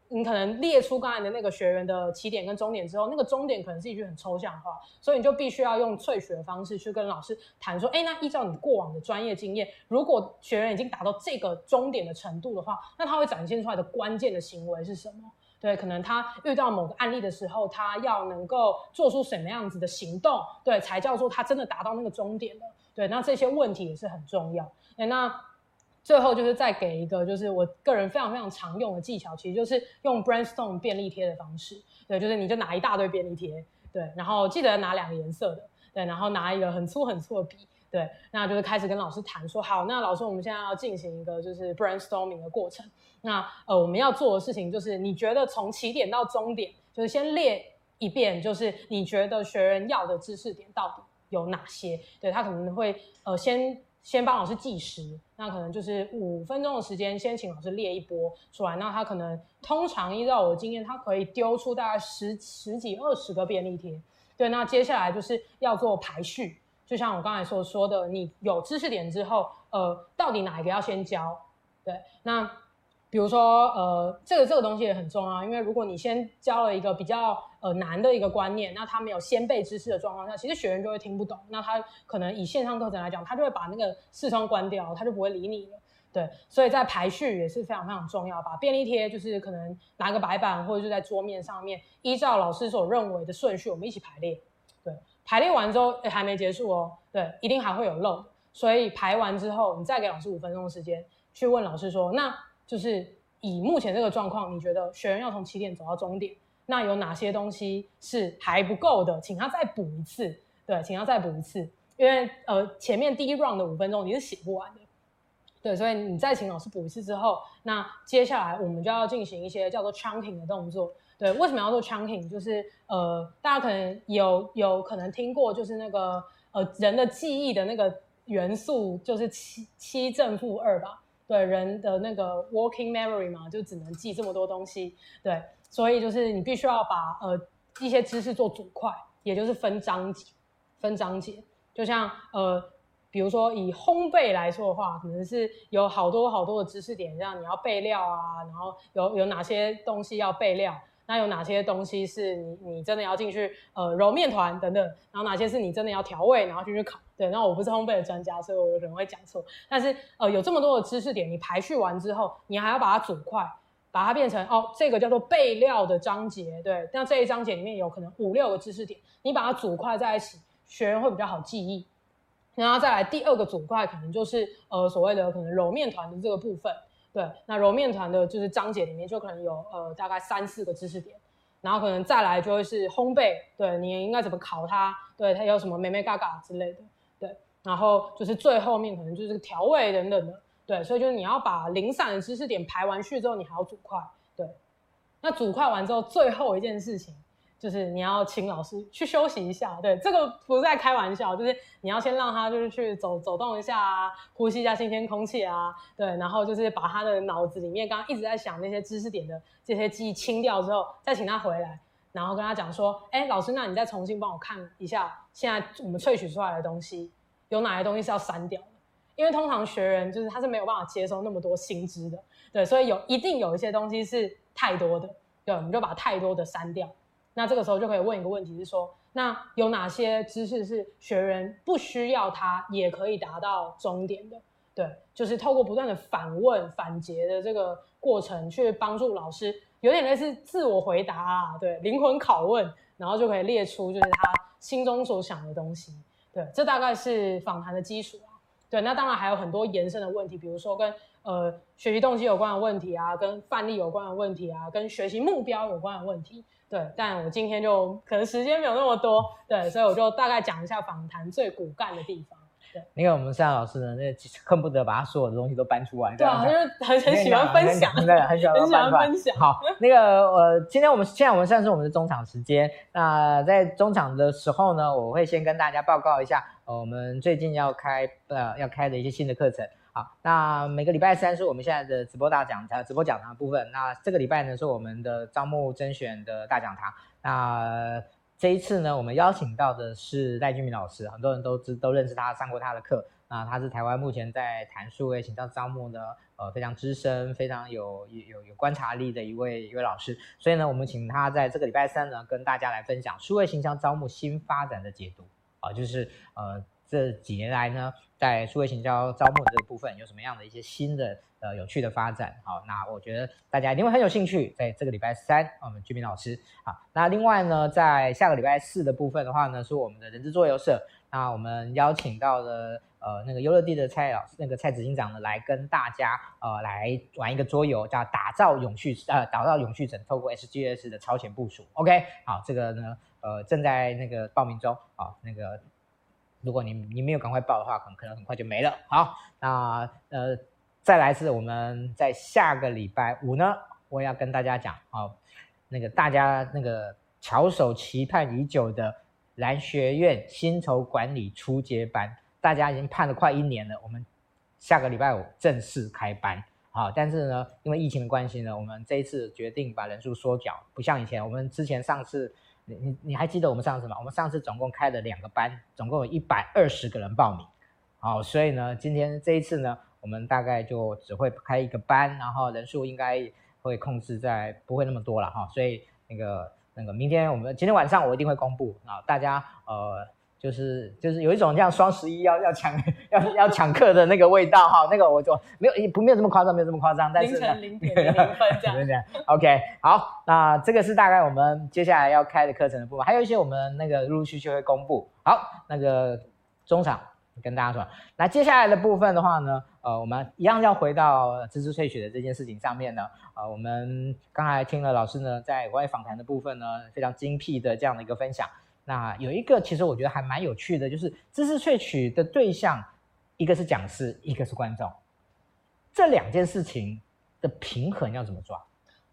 你可能列出刚才的那个学员的起点跟终点之后，那个终点可能是一句很抽象的话，所以你就必须要用萃取的方式去跟老师谈说，哎，那依照你过往的专业经验，如果学员已经达到这个终点的程度的话，那他会展现出来的关键的行为是什么？对，可能他遇到某个案例的时候，他要能够做出什么样子的行动，对，才叫做他真的达到那个终点了。对，那这些问题也是很重要。那最后就是再给一个，就是我个人非常非常常用的技巧，其实就是用 brainstorm 便利贴的方式。对，就是你就拿一大堆便利贴，对，然后记得拿两个颜色的，对，然后拿一个很粗很粗的笔。对，那就是开始跟老师谈说，好，那老师，我们现在要进行一个就是 brainstorming 的过程。那呃，我们要做的事情就是，你觉得从起点到终点，就是先列一遍，就是你觉得学员要的知识点到底有哪些？对，他可能会呃，先先帮老师计时，那可能就是五分钟的时间，先请老师列一波出来。那他可能通常依照我的经验，他可以丢出大概十十几二十个便利贴。对，那接下来就是要做排序。就像我刚才所说的，你有知识点之后，呃，到底哪一个要先教？对，那比如说，呃，这个这个东西也很重要，因为如果你先教了一个比较呃难的一个观念，那他没有先备知识的状况下，其实学员就会听不懂。那他可能以线上课程来讲，他就会把那个视窗关掉，他就不会理你了。对，所以在排序也是非常非常重要，把便利贴就是可能拿个白板或者就在桌面上面，依照老师所认为的顺序，我们一起排列。对。排列完之后，还没结束哦，对，一定还会有漏，所以排完之后，你再给老师五分钟的时间去问老师说，那就是以目前这个状况，你觉得学员要从起点走到终点，那有哪些东西是还不够的，请他再补一次，对，请他再补一次，因为呃前面第一 round 的五分钟你是写不完的，对，所以你再请老师补一次之后，那接下来我们就要进行一些叫做 chunking 的动作。对，为什么要做 chunking？就是呃，大家可能有有可能听过，就是那个呃人的记忆的那个元素，就是七七正负二吧。对，人的那个 working memory 嘛，就只能记这么多东西。对，所以就是你必须要把呃一些知识做组块，也就是分章节。分章节，就像呃，比如说以烘焙来说的话，可能是有好多好多的知识点，像你要备料啊，然后有有哪些东西要备料。那有哪些东西是你你真的要进去呃揉面团等等，然后哪些是你真的要调味，然后进去烤？对，那我不是烘焙的专家，所以我有可能会讲错。但是呃有这么多的知识点，你排序完之后，你还要把它组块，把它变成哦这个叫做备料的章节。对，那这一章节里面有可能五六个知识点，你把它组块在一起，学员会比较好记忆。然后再来第二个组块，可能就是呃所谓的可能揉面团的这个部分。对，那揉面团的就是章节里面就可能有呃大概三四个知识点，然后可能再来就会是烘焙，对，你应该怎么烤它，对，它有什么美眉嘎嘎之类的，对，然后就是最后面可能就是调味等等的，对，所以就是你要把零散的知识点排完序之后，你还要组块，对，那组块完之后，最后一件事情。就是你要请老师去休息一下，对，这个不是在开玩笑，就是你要先让他就是去走走动一下啊，呼吸一下新鲜空气啊，对，然后就是把他的脑子里面刚刚一直在想那些知识点的这些记忆清掉之后，再请他回来，然后跟他讲说，哎，老师，那你再重新帮我看一下，现在我们萃取出来的东西有哪些东西是要删掉的？因为通常学员就是他是没有办法接收那么多新知的，对，所以有一定有一些东西是太多的，对，我们就把太多的删掉。那这个时候就可以问一个问题，是说，那有哪些知识是学员不需要他也可以达到终点的？对，就是透过不断的反问、反詰的这个过程，去帮助老师，有点类似自我回答啊，对，灵魂拷问，然后就可以列出就是他心中所想的东西。对，这大概是访谈的基础啊。对，那当然还有很多延伸的问题，比如说跟呃学习动机有关的问题啊，跟范例有关的问题啊，跟学习目标有关的问题。对，但我今天就可能时间没有那么多，对，所以我就大概讲一下访谈最骨干的地方。对，因为我们赛老师呢，那恨不得把他所有的东西都搬出来。对啊，就是很很喜欢分享，对，很喜欢很喜欢分享。好，那个呃，今天我们现在我们算是我们的中场时间。那在中场的时候呢，我会先跟大家报告一下，呃，我们最近要开呃要开的一些新的课程。好，那每个礼拜三是我们现在的直播大讲堂，直播讲堂部分。那这个礼拜呢是我们的招募甄选的大讲堂。那这一次呢，我们邀请到的是赖俊明老师，很多人都知都认识他，上过他的课。那他是台湾目前在谈数位行销招募的呃非常资深、非常有有有观察力的一位一位老师。所以呢，我们请他在这个礼拜三呢，跟大家来分享数位行销招募新发展的解读啊，就是呃。这几年来呢，在数位行销招募这个部分有什么样的一些新的呃有趣的发展？好，那我觉得大家一定会很有兴趣。在这个礼拜三，我们俊明老师好。那另外呢，在下个礼拜四的部分的话呢，是我们的人资桌游社。那我们邀请到了呃那个优乐地的蔡老师，那个蔡执行长呢，来跟大家呃来玩一个桌游，叫打造永续呃打造永续城，透过 SGS 的超前部署。OK，好，这个呢呃正在那个报名中啊，那个。如果你你没有赶快报的话，可能可能很快就没了。好，那呃，再来是我们在下个礼拜五呢，我要跟大家讲哦，那个大家那个翘首期盼已久的蓝学院薪酬管理初阶班，大家已经盼了快一年了。我们下个礼拜五正式开班。好，但是呢，因为疫情的关系呢，我们这一次决定把人数缩小，不像以前，我们之前上次。你你你还记得我们上次吗？我们上次总共开了两个班，总共有一百二十个人报名。好，所以呢，今天这一次呢，我们大概就只会开一个班，然后人数应该会控制在不会那么多了哈。所以那个那个明天我们今天晚上我一定会公布啊，大家呃。就是就是有一种像双十一要要抢要要抢客的那个味道哈，那个我就没有不没有这么夸张，没有这么夸张，但是凌晨零点零分这样。这样 OK，好，那这个是大概我们接下来要开的课程的部分，还有一些我们那个陆陆续续会公布。好，那个中场跟大家说，那接下来的部分的话呢，呃，我们一样要回到知识萃取的这件事情上面呢，呃，我们刚才听了老师呢在国外访谈的部分呢，非常精辟的这样的一个分享。那有一个，其实我觉得还蛮有趣的，就是知识萃取的对象，一个是讲师，一个是观众，这两件事情的平衡要怎么抓？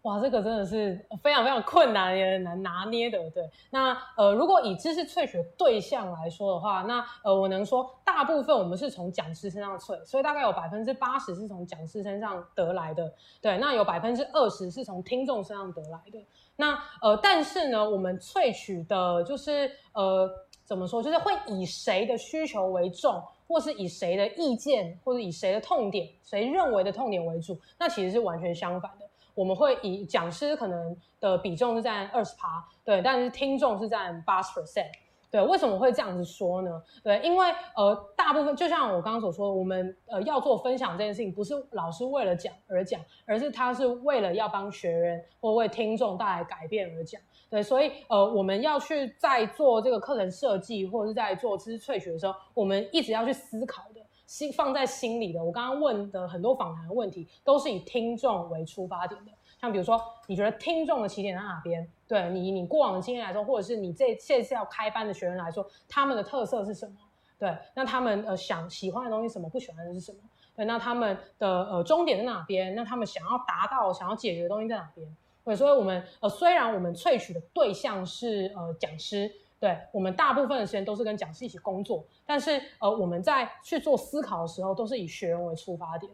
哇，这个真的是非常非常困难也很难拿捏的。对，那呃，如果以知识萃取对象来说的话，那呃，我能说大部分我们是从讲师身上萃，所以大概有百分之八十是从讲师身上得来的。对，那有百分之二十是从听众身上得来的。那呃，但是呢，我们萃取的就是呃，怎么说，就是会以谁的需求为重，或是以谁的意见，或者以谁的痛点，谁认为的痛点为主，那其实是完全相反的。我们会以讲师可能的比重是占二十趴，对，但是听众是占八十 percent，对，为什么会这样子说呢？对，因为呃，大部分就像我刚刚所说，我们呃要做分享这件事情，不是老师为了讲而讲，而是他是为了要帮学员或为听众带来改变而讲，对，所以呃，我们要去在做这个课程设计或者是在做知识萃取的时候，我们一直要去思考的。心放在心里的，我刚刚问的很多访谈的问题，都是以听众为出发点的。像比如说，你觉得听众的起点在哪边？对你，你过往的经验来说，或者是你这这次要开班的学员来说，他们的特色是什么？对，那他们呃想喜欢的东西什么？不喜欢的是什么？对，那他们的呃终点在哪边？那他们想要达到、想要解决的东西在哪边？对，所以我们呃虽然我们萃取的对象是呃讲师。对，我们大部分的时间都是跟讲师一起工作，但是呃，我们在去做思考的时候，都是以学员为出发点。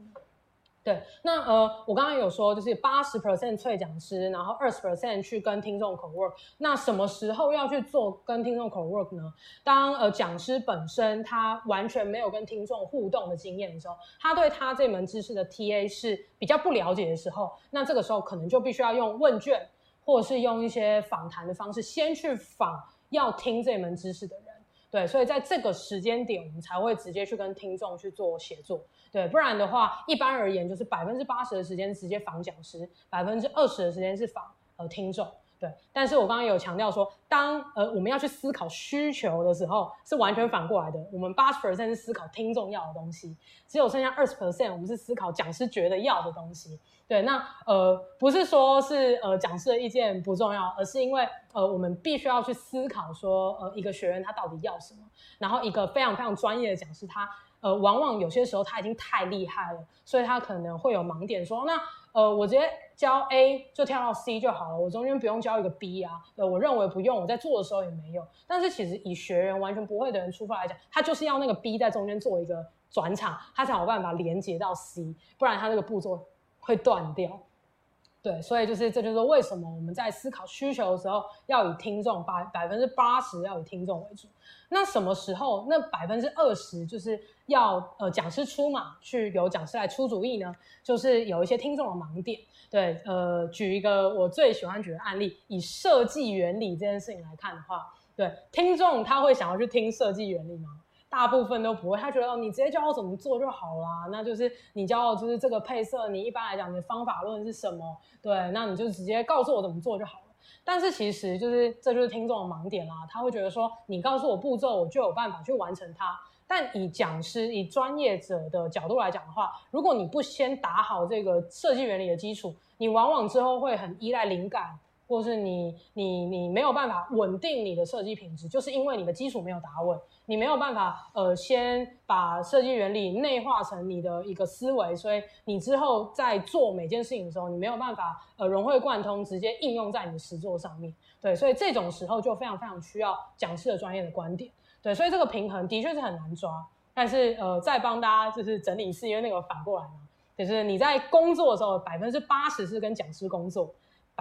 对，那呃，我刚刚有说，就是八十 percent 萃讲师，然后二十 percent 去跟听众口 work。那什么时候要去做跟听众口 work 呢？当呃讲师本身他完全没有跟听众互动的经验的时候，他对他这门知识的 TA 是比较不了解的时候，那这个时候可能就必须要用问卷，或者是用一些访谈的方式，先去访。要听这门知识的人，对，所以在这个时间点，我们才会直接去跟听众去做协作，对，不然的话，一般而言就是百分之八十的时间直接访讲师，百分之二十的时间是访呃听众。对，但是我刚刚有强调说，当呃我们要去思考需求的时候，是完全反过来的。我们八十 percent 是思考听众要的东西，只有剩下二十 percent 我们是思考讲师觉得要的东西。对，那呃不是说是呃讲师的意见不重要，而是因为呃我们必须要去思考说，呃一个学员他到底要什么，然后一个非常非常专业的讲师他呃往往有些时候他已经太厉害了，所以他可能会有盲点说，那呃我直接。教 A 就跳到 C 就好了，我中间不用教一个 B 啊。呃，我认为不用，我在做的时候也没有。但是其实以学员完全不会的人出发来讲，他就是要那个 B 在中间做一个转场，他才有办法连接到 C，不然他那个步骤会断掉。对，所以就是这就是为什么我们在思考需求的时候，要以听众百百分之八十要以听众为主。那什么时候那百分之二十就是要呃讲师出马，去由讲师来出主意呢？就是有一些听众的盲点。对，呃，举一个我最喜欢举的案例，以设计原理这件事情来看的话，对，听众他会想要去听设计原理吗？大部分都不会，他觉得，你直接教我怎么做就好啦。那就是你教我就是这个配色，你一般来讲你的方法论是什么？对，那你就直接告诉我怎么做就好了。但是其实就是这就是听众的盲点啦，他会觉得说，你告诉我步骤，我就有办法去完成它。但以讲师、以专业者的角度来讲的话，如果你不先打好这个设计原理的基础，你往往之后会很依赖灵感，或是你你你没有办法稳定你的设计品质，就是因为你的基础没有打稳，你没有办法呃先把设计原理内化成你的一个思维，所以你之后在做每件事情的时候，你没有办法呃融会贯通，直接应用在你的实作上面。对，所以这种时候就非常非常需要讲师的专业的观点。对，所以这个平衡的确是很难抓，但是呃，再帮大家就是整理一次，因为那个反过来嘛，就是你在工作的时候，百分之八十是跟讲师工作，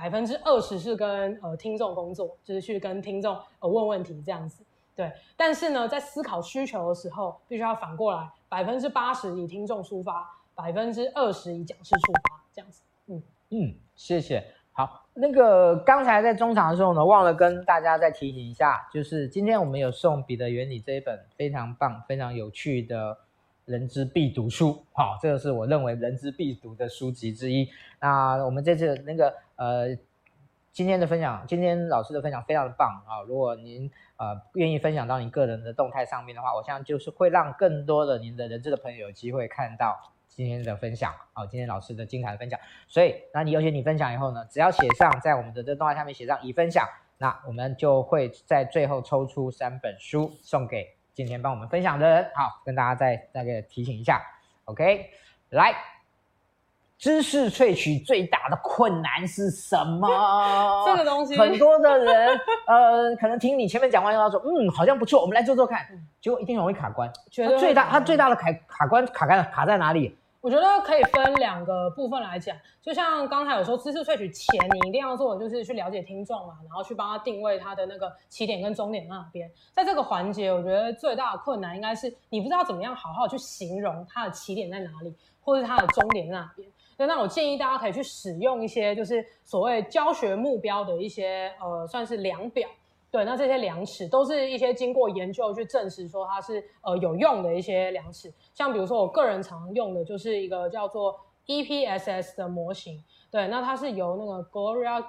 百分之二十是跟呃听众工作，就是去跟听众呃问问题这样子。对，但是呢，在思考需求的时候，必须要反过来，百分之八十以听众出发，百分之二十以讲师出发，这样子。嗯嗯，谢谢。好，那个刚才在中场的时候呢，忘了跟大家再提醒一下，就是今天我们有送《彼得原理》这一本非常棒、非常有趣的人之必读书。好，这个是我认为人之必读的书籍之一。那我们这次那个呃，今天的分享，今天老师的分享非常的棒啊！如果您呃愿意分享到你个人的动态上面的话，我相信就是会让更多的您的人资的朋友有机会看到。今天的分享，好，今天老师的精彩的分享，所以，那你有些你分享以后呢，只要写上在我们的这个动画下面写上已分享，那我们就会在最后抽出三本书送给今天帮我们分享的人。好，跟大家再那个提醒一下，OK，来，知识萃取最大的困难是什么？这个东西，很多的人，呃，可能听你前面讲完以后说，嗯，好像不错，我们来做做看，结果一定容易卡关。觉得最大，它最大的卡卡关卡在卡在哪里？我觉得可以分两个部分来讲，就像刚才有说，知识萃取前你一定要做的就是去了解听众嘛，然后去帮他定位他的那个起点跟终点那边。在这个环节，我觉得最大的困难应该是你不知道怎么样好好去形容他的起点在哪里，或是他的终点在哪边。那我建议大家可以去使用一些就是所谓教学目标的一些呃，算是量表。对，那这些量尺都是一些经过研究去证实说它是呃有用的一些量尺，像比如说我个人常用的就是一个叫做 EPSS 的模型，对，那它是由那个 Gloria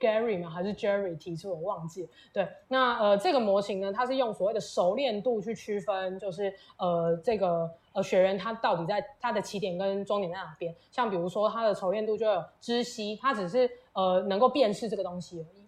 Gary 吗？还是 Jerry 提出，我忘记了，对，那呃这个模型呢，它是用所谓的熟练度去区分，就是呃这个呃学员他到底在他的起点跟终点在哪边，像比如说他的熟练度就有知悉，他只是呃能够辨识这个东西而已。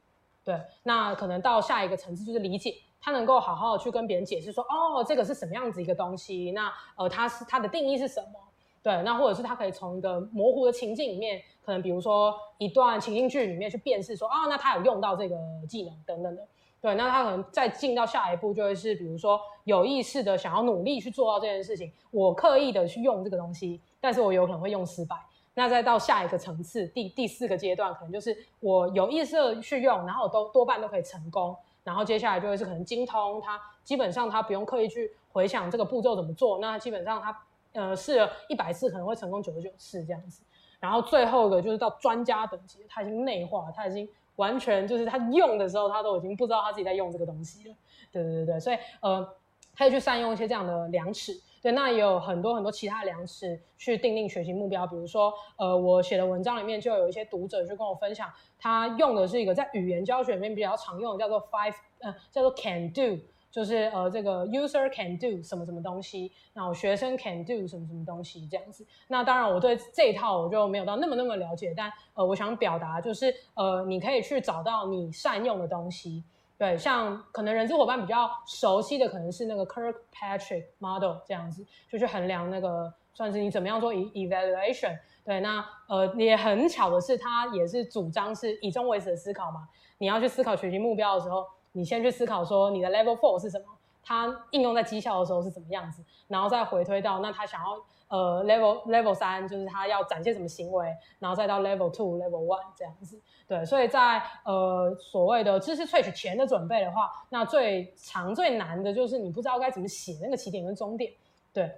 对，那可能到下一个层次就是理解，他能够好好去跟别人解释说，哦，这个是什么样子一个东西，那呃，它是它的定义是什么？对，那或者是他可以从一个模糊的情境里面，可能比如说一段情境剧里面去辨识说，哦，那他有用到这个技能等等的。对，那他可能再进到下一步就会是，比如说有意识的想要努力去做到这件事情，我刻意的去用这个东西，但是我有可能会用失败。那再到下一个层次，第第四个阶段，可能就是我有意识的去用，然后都多半都可以成功。然后接下来就会是可能精通，他基本上他不用刻意去回想这个步骤怎么做，那基本上他呃试了一百次可能会成功九十九次这样子。然后最后个就是到专家等级，他已经内化，他已经完全就是他用的时候，他都已经不知道他自己在用这个东西了。对对对对，所以呃，可以去善用一些这样的量尺。对，那也有很多很多其他的量尺去定定学习目标。比如说，呃，我写的文章里面就有一些读者就跟我分享，他用的是一个在语言教学里面比较常用的，叫做 five，呃，叫做 can do。就是呃，这个 user can do 什么什么东西，然后学生 can do 什么什么东西这样子。那当然，我对这一套我就没有到那么那么了解，但呃，我想表达就是呃，你可以去找到你善用的东西。对，像可能人资伙伴比较熟悉的可能是那个 Kirkpatrick model 这样子，就去衡量那个算是你怎么样做 evaluation。对，那呃也很巧的是，他也是主张是以终为始的思考嘛。你要去思考学习目标的时候。你先去思考说你的 level four 是什么，它应用在绩效的时候是怎么样子，然后再回推到那他想要呃 level level 三就是他要展现什么行为，然后再到 level two level one 这样子。对，所以在呃所谓的知识萃取前的准备的话，那最长最难的就是你不知道该怎么写那个起点跟终点。对，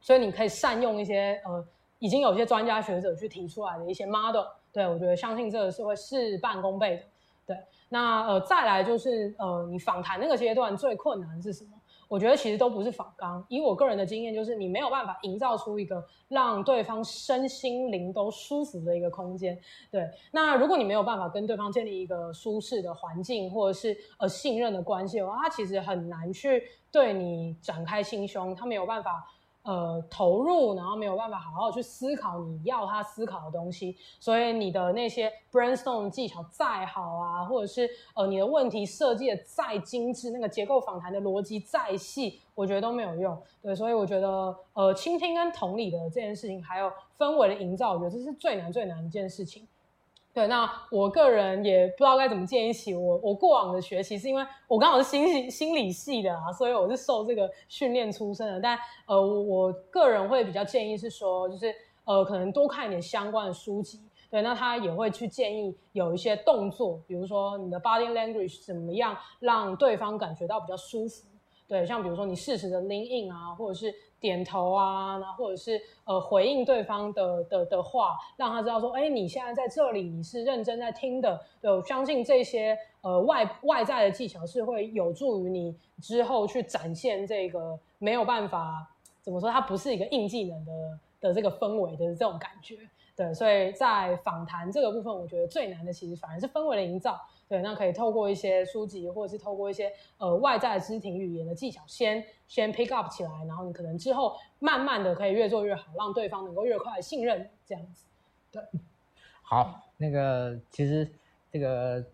所以你可以善用一些呃已经有些专家学者去提出来的一些 model。对，我觉得相信这个是会事半功倍的。对。那呃，再来就是呃，你访谈那个阶段最困难是什么？我觉得其实都不是访纲。以我个人的经验，就是你没有办法营造出一个让对方身心灵都舒服的一个空间。对，那如果你没有办法跟对方建立一个舒适的环境，或者是呃信任的关系的话，他其实很难去对你展开心胸，他没有办法。呃，投入，然后没有办法好好去思考你要他思考的东西，所以你的那些 brainstorm 技巧再好啊，或者是呃你的问题设计的再精致，那个结构访谈的逻辑再细，我觉得都没有用。对，所以我觉得呃倾听跟同理的这件事情，还有氛围的营造，我觉得这是最难最难一件事情。对，那我个人也不知道该怎么建议起我。我过往的学习是因为我刚好是心理心理系的啊，所以我是受这个训练出身的。但呃，我个人会比较建议是说，就是呃，可能多看一点相关的书籍。对，那他也会去建议有一些动作，比如说你的 body language 怎么样让对方感觉到比较舒服。对，像比如说你适时的 lean in 啊，或者是点头啊，然后或者是呃回应对方的的的话，让他知道说，哎，你现在在这里，你是认真在听的。对，我相信这些呃外外在的技巧是会有助于你之后去展现这个没有办法怎么说，它不是一个硬技能的的这个氛围的这种感觉。对，所以在访谈这个部分，我觉得最难的其实反而是氛围的营造。对，那可以透过一些书籍，或者是透过一些呃外在的肢体语言的技巧先，先先 pick up 起来，然后你可能之后慢慢的可以越做越好，让对方能够越快信任这样子。对，好，那个其实这个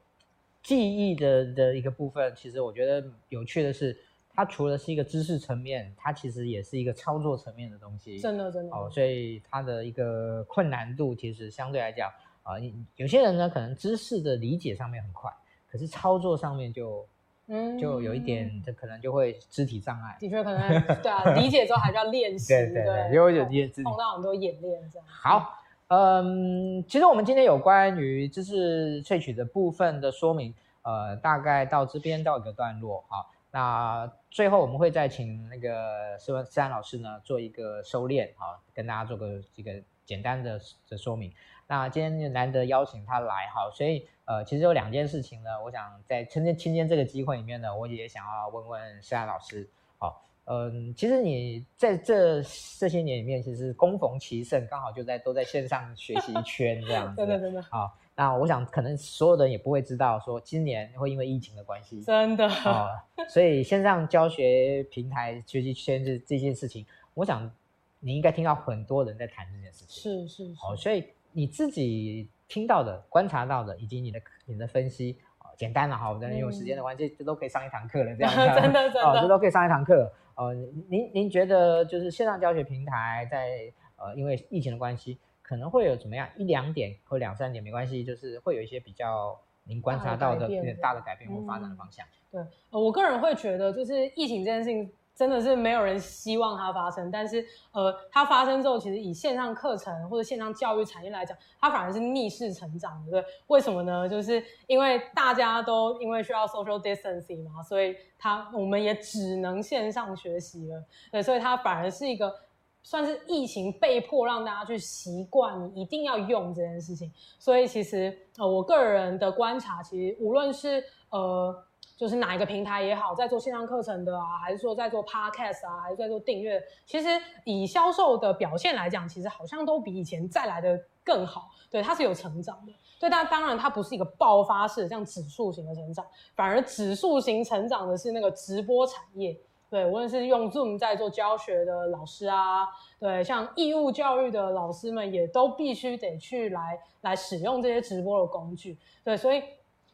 记忆的的一个部分，其实我觉得有趣的是，它除了是一个知识层面，它其实也是一个操作层面的东西。真的，真的。哦，所以它的一个困难度其实相对来讲。啊，有些人呢，可能知识的理解上面很快，可是操作上面就，嗯，就有一点，这可能就会肢体障碍。的确，可能对啊，理解之后还是要练习，对对对，因为有些碰到很多演练这样。好，嗯，其实我们今天有关于知识萃取的部分的说明，呃，大概到这边到一个段落。好，那最后我们会再请那个施文施安老师呢做一个收敛，好，跟大家做个这个简单的的说明。那今天难得邀请他来哈，所以呃，其实有两件事情呢，我想在趁今今天这个机会里面呢，我也想要问问施安老师。好，嗯，其实你在这这些年里面，其实攻逢其盛，刚好就在都在线上学习一圈这样子。对对对。好，那我想可能所有人也不会知道说今年会因为疫情的关系，真的啊，所以线上教学平台学习圈这这件事情，我想你应该听到很多人在谈这件事情。是是是。好，所以。你自己听到的、观察到的，以及你的你的分析啊，简单了哈，我们因为时间的关系，这都可以上一堂课了，这样子。真的真的，这都可以上一堂课。呃，您您觉得就是线上教学平台在呃，因为疫情的关系，可能会有怎么样一两点或两三点没关系，就是会有一些比较您观察到的大的改变或发展的方向。对，我个人会觉得就是疫情这件事情。真的是没有人希望它发生，但是呃，它发生之后，其实以线上课程或者线上教育产业来讲，它反而是逆势成长的，对，为什么呢？就是因为大家都因为需要 social distancing 嘛，所以它我们也只能线上学习了，对，所以它反而是一个算是疫情被迫让大家去习惯，一定要用这件事情。所以其实呃，我个人的观察，其实无论是呃。就是哪一个平台也好，在做线上课程的啊，还是说在做 podcast 啊，还是在做订阅，其实以销售的表现来讲，其实好像都比以前再来的更好。对，它是有成长的。对，但当然它不是一个爆发式的这样指数型的成长，反而指数型成长的是那个直播产业。对，无论是用 Zoom 在做教学的老师啊，对，像义务教育的老师们也都必须得去来来使用这些直播的工具。对，所以。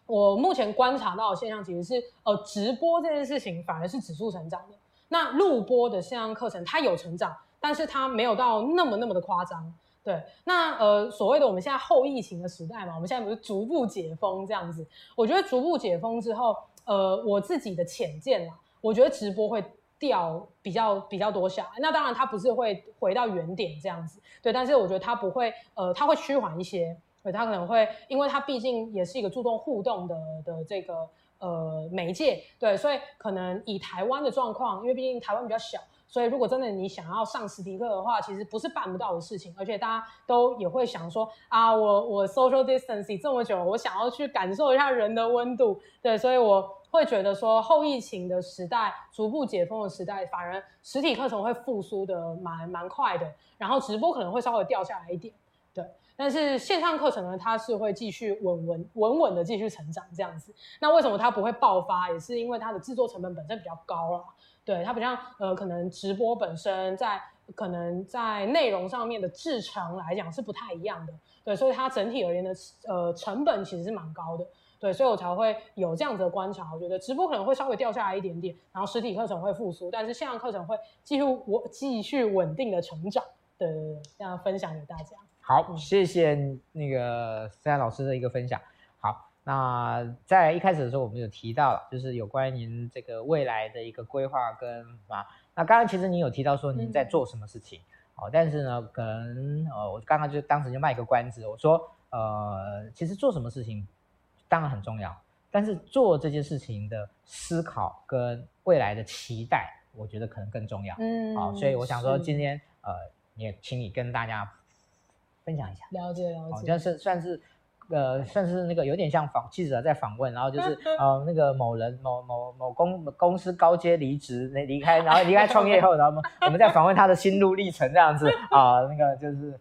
我目前观察到的现象其实是，呃，直播这件事情反而是指数成长的。那录播的线上课程它有成长，但是它没有到那么那么的夸张。对，那呃，所谓的我们现在后疫情的时代嘛，我们现在不是逐步解封这样子？我觉得逐步解封之后，呃，我自己的浅见啦，我觉得直播会掉比较比较多下来。那当然它不是会回到原点这样子，对，但是我觉得它不会，呃，它会趋缓一些。对，他可能会，因为他毕竟也是一个注重互动的的这个呃媒介，对，所以可能以台湾的状况，因为毕竟台湾比较小，所以如果真的你想要上实体课的话，其实不是办不到的事情，而且大家都也会想说啊，我我 social distancing 这么久，我想要去感受一下人的温度，对，所以我会觉得说后疫情的时代，逐步解封的时代，反而实体课程会复苏的蛮蛮快的，然后直播可能会稍微掉下来一点，但是线上课程呢，它是会继续稳稳稳稳的继续成长这样子。那为什么它不会爆发？也是因为它的制作成本本身比较高了。对，它不像呃，可能直播本身在可能在内容上面的制程来讲是不太一样的。对，所以它整体而言的呃成本其实是蛮高的。对，所以我才会有这样子的观察。我觉得直播可能会稍微掉下来一点点，然后实体课程会复苏，但是线上课程会继续稳继续稳定的成长。对，这样分享给大家。好，谢谢那个思安老师的一个分享。好，那在一开始的时候，我们有提到了，就是有关于您这个未来的一个规划跟啊，那刚刚其实您有提到说您在做什么事情，哦、嗯，但是呢，可能呃，我刚刚就当时就卖个关子，我说呃，其实做什么事情当然很重要，但是做这件事情的思考跟未来的期待，我觉得可能更重要。嗯，好，所以我想说今天呃，也请你跟大家。分享一下，了解了解，就是算是，呃，算是那个有点像访记者在访问，然后就是 呃那个某人某某某公公司高阶离职那离开，然后离开创业后，然后我们我们在访问他的心路历程这样子啊，那个就是。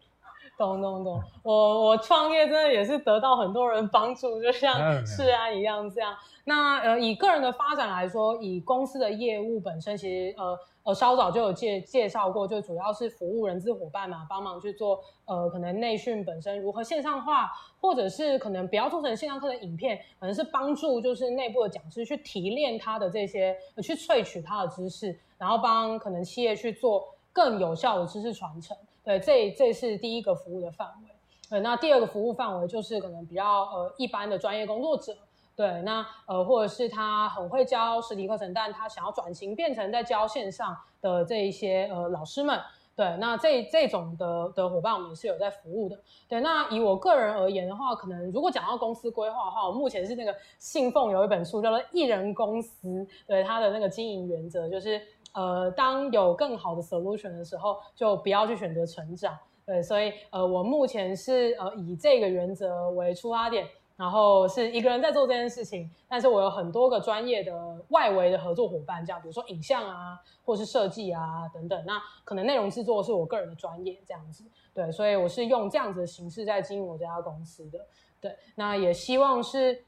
懂懂懂，我我创业真的也是得到很多人帮助，就像世安一样这样。那呃，以个人的发展来说，以公司的业务本身，其实呃呃稍早就有介介绍过，就主要是服务人资伙伴嘛，帮忙去做呃可能内训本身如何线上化，或者是可能不要做成线上课的影片，可能是帮助就是内部的讲师去提炼他的这些，去萃取他的知识，然后帮可能企业去做更有效的知识传承。对，这这是第一个服务的范围。对，那第二个服务范围就是可能比较呃一般的专业工作者。对，那呃或者是他很会教实体课程，但他想要转型变成在教线上的这一些呃老师们。对，那这这种的的伙伴我们是有在服务的。对，那以我个人而言的话，可能如果讲到公司规划的话，我目前是那个信奉有一本书叫做《一人公司》，对，他的那个经营原则就是。呃，当有更好的 solution 的时候，就不要去选择成长。对，所以呃，我目前是呃以这个原则为出发点，然后是一个人在做这件事情，但是我有很多个专业的外围的合作伙伴，这样比如说影像啊，或是设计啊等等。那可能内容制作是我个人的专业这样子。对，所以我是用这样子的形式在经营我这家公司的。对，那也希望是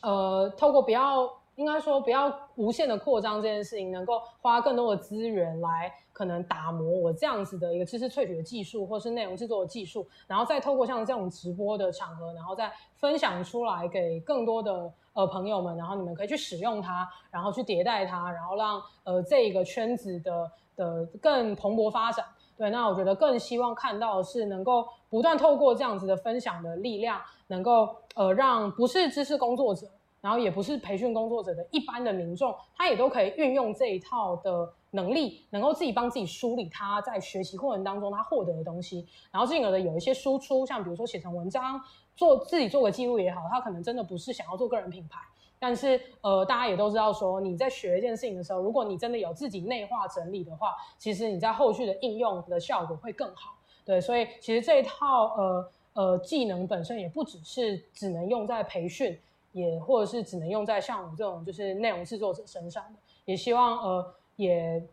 呃透过不要。应该说，不要无限的扩张这件事情，能够花更多的资源来可能打磨我这样子的一个知识萃取的技术，或是内容制作的技术，然后再透过像这种直播的场合，然后再分享出来给更多的呃朋友们，然后你们可以去使用它，然后去迭代它，然后让呃这一个圈子的的更蓬勃发展。对，那我觉得更希望看到的是能够不断透过这样子的分享的力量，能够呃让不是知识工作者。然后也不是培训工作者的一般的民众，他也都可以运用这一套的能力，能够自己帮自己梳理他在学习过程当中他获得的东西，然后进而的有一些输出，像比如说写成文章，做自己做个记录也好，他可能真的不是想要做个人品牌，但是呃，大家也都知道说，你在学一件事情的时候，如果你真的有自己内化整理的话，其实你在后续的应用的效果会更好。对，所以其实这一套呃呃技能本身也不只是只能用在培训，也或者是只能用在像我们这种就是内容制作者身上的。也希望呃也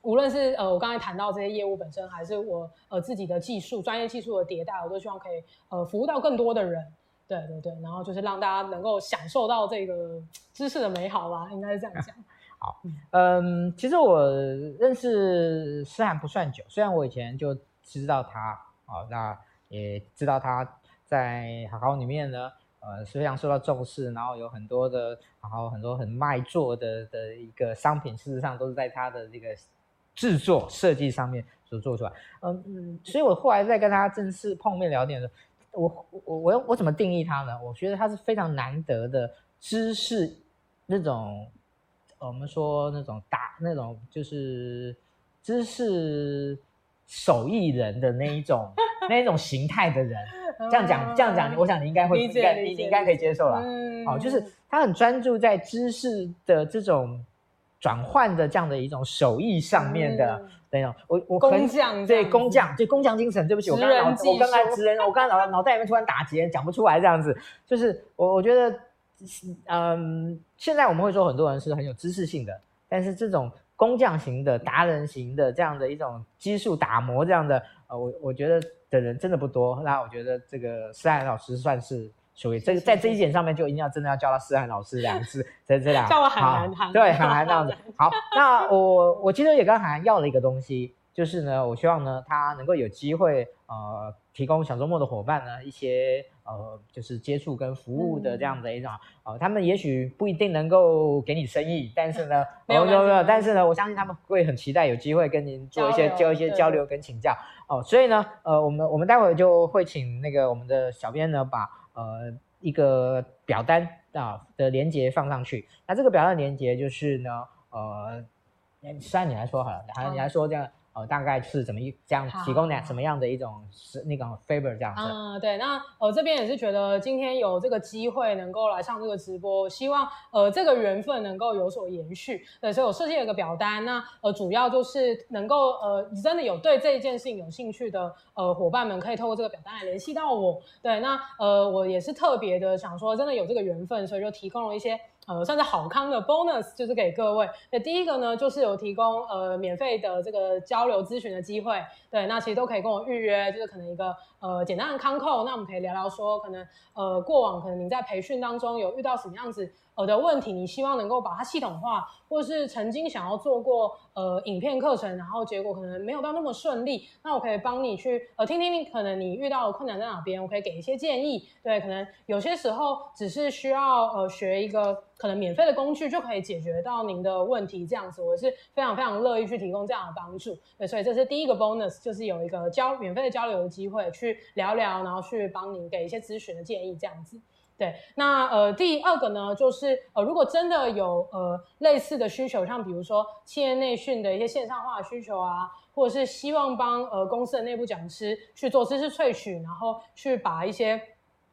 无论是呃我刚才谈到这些业务本身，还是我呃自己的技术专业技术的迭代，我都希望可以呃服务到更多的人。对对对，然后就是让大家能够享受到这个知识的美好吧，应该是这样讲。好，嗯，其实我认识思涵不算久，虽然我以前就。知道他啊，那也知道他在好好里面呢，呃，是非常受到重视，然后有很多的，然后很多很卖座的的一个商品，事实上都是在他的这个制作设计上面所做出来。嗯嗯，所以我后来在跟他正式碰面聊天的时候，我我我我怎么定义他呢？我觉得他是非常难得的知识那种，我们说那种大那种就是知识。手艺人的那一种那一种形态的人，这样讲这样讲，我想你应该会应该你应该可以接受了。嗯，好，就是他很专注在知识的这种转换的这样的一种手艺上面的那种。我我工匠对工匠对工匠精神。对不起，我刚刚我刚才直人，我刚刚脑脑袋里面突然打结，讲不出来这样子。就是我我觉得，嗯，现在我们会说很多人是很有知识性的，但是这种。工匠型的、达人型的这样的一种技术打磨，这样的呃，我我觉得的人真的不多。那我觉得这个思涵老师算是属于这个，在这一点上面就一定要真的要叫他思涵老师两个字，在这两 叫我涵涵，对涵涵这样子。好，那我我其实也跟涵涵要了一个东西，就是呢，我希望呢他能够有机会呃。提供小周末的伙伴呢一些呃，就是接触跟服务的这样的一种、嗯、呃，他们也许不一定能够给你生意，但是呢，没有没有没有，但是呢，我相信他们会很期待有机会跟您做一些交一些交流跟请教哦、呃。所以呢，呃，我们我们待会就会请那个我们的小编呢，把呃一个表单啊的连接放上去。那这个表单连接就是呢，呃，思涵你来说好了，涵涵你来说这样。呃，大概是怎么一这样提供哪什么样的一种是那个 favor 这样子？嗯，对，那呃这边也是觉得今天有这个机会能够来上这个直播，希望呃这个缘分能够有所延续。对，所以我设计了一个表单，那呃主要就是能够呃真的有对这一件事情有兴趣的呃伙伴们，可以透过这个表单来联系到我。对，那呃我也是特别的想说，真的有这个缘分，所以就提供了一些。呃，算是好康的 bonus，就是给各位。那第一个呢，就是有提供呃免费的这个交流咨询的机会。对，那其实都可以跟我预约，就是可能一个呃简单的康扣，那我们可以聊聊说，可能呃过往可能您在培训当中有遇到什么样子。呃的问题，你希望能够把它系统化，或是曾经想要做过呃影片课程，然后结果可能没有到那么顺利，那我可以帮你去呃听听你可能你遇到的困难在哪边，我可以给一些建议。对，可能有些时候只是需要呃学一个可能免费的工具就可以解决到您的问题，这样子我是非常非常乐意去提供这样的帮助。对，所以这是第一个 bonus，就是有一个交免费的交流的机会，去聊聊，然后去帮您给一些咨询的建议，这样子。对，那呃第二个呢，就是呃如果真的有呃类似的需求，像比如说企业内训的一些线上化的需求啊，或者是希望帮呃公司的内部讲师去做知识萃取，然后去把一些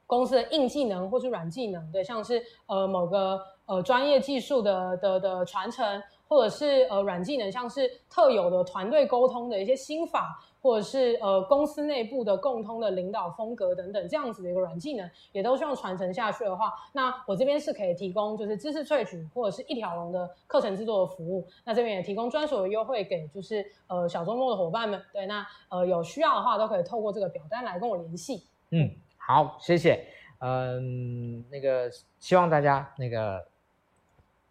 公司的硬技能或是软技能，对，像是呃某个呃专业技术的的的传承，或者是呃软技能，像是特有的团队沟通的一些心法。或者是呃公司内部的共通的领导风格等等这样子的一个软技能，也都希望传承下去的话，那我这边是可以提供就是知识萃取或者是一条龙的课程制作的服务。那这边也提供专属的优惠给就是呃小周末的伙伴们。对，那呃有需要的话都可以透过这个表单来跟我联系。嗯，好，谢谢。嗯，那个希望大家那个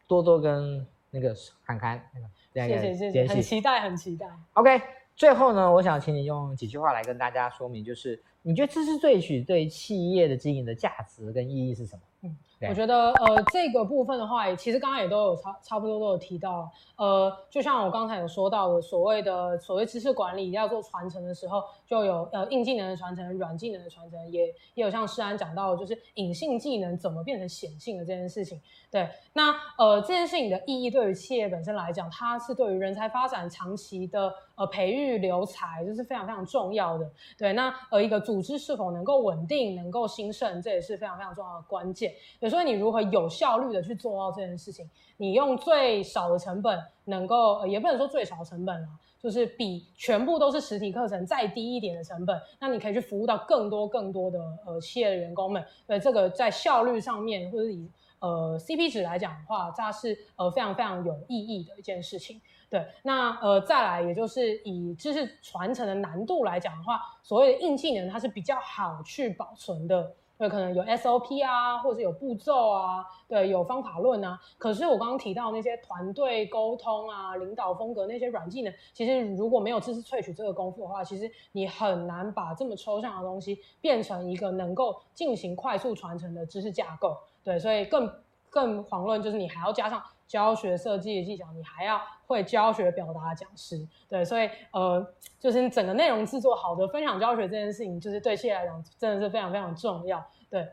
多多跟那个涵涵那个这样谢谢谢谢，很期待很期待。OK。最后呢，我想请你用几句话来跟大家说明，就是你觉得知识萃取对企业的经营的价值跟意义是什么？嗯。我觉得呃这个部分的话，其实刚刚也都有差差不多都有提到，呃，就像我刚才有说到的，所谓的所谓知识管理要做传承的时候，就有呃硬技能的传承、软技能的传承，也也有像诗安讲到的，就是隐性技能怎么变成显性的这件事情。对，那呃这件事情的意义对于企业本身来讲，它是对于人才发展长期的呃培育留才，就是非常非常重要的。对，那呃一个组织是否能够稳定、能够兴盛，这也是非常非常重要的关键。所以你如何有效率的去做到这件事情，你用最少的成本，能够也不能说最少的成本了，就是比全部都是实体课程再低一点的成本，那你可以去服务到更多更多的呃企业的员工们。对，这个在效率上面或者以呃 CP 值来讲的话，它是呃非常非常有意义的一件事情。对，那呃再来，也就是以知识传承的难度来讲的话，所谓的硬技能，它是比较好去保存的。对，可能有 SOP 啊，或者有步骤啊，对，有方法论啊。可是我刚刚提到那些团队沟通啊、领导风格那些软技能，其实如果没有知识萃取这个功夫的话，其实你很难把这么抽象的东西变成一个能够进行快速传承的知识架构。对，所以更更遑论就是你还要加上。教学设计的技巧，你还要会教学表达讲师，对，所以呃，就是整个内容制作好的分享教学这件事情，就是对企业来讲真的是非常非常重要，对，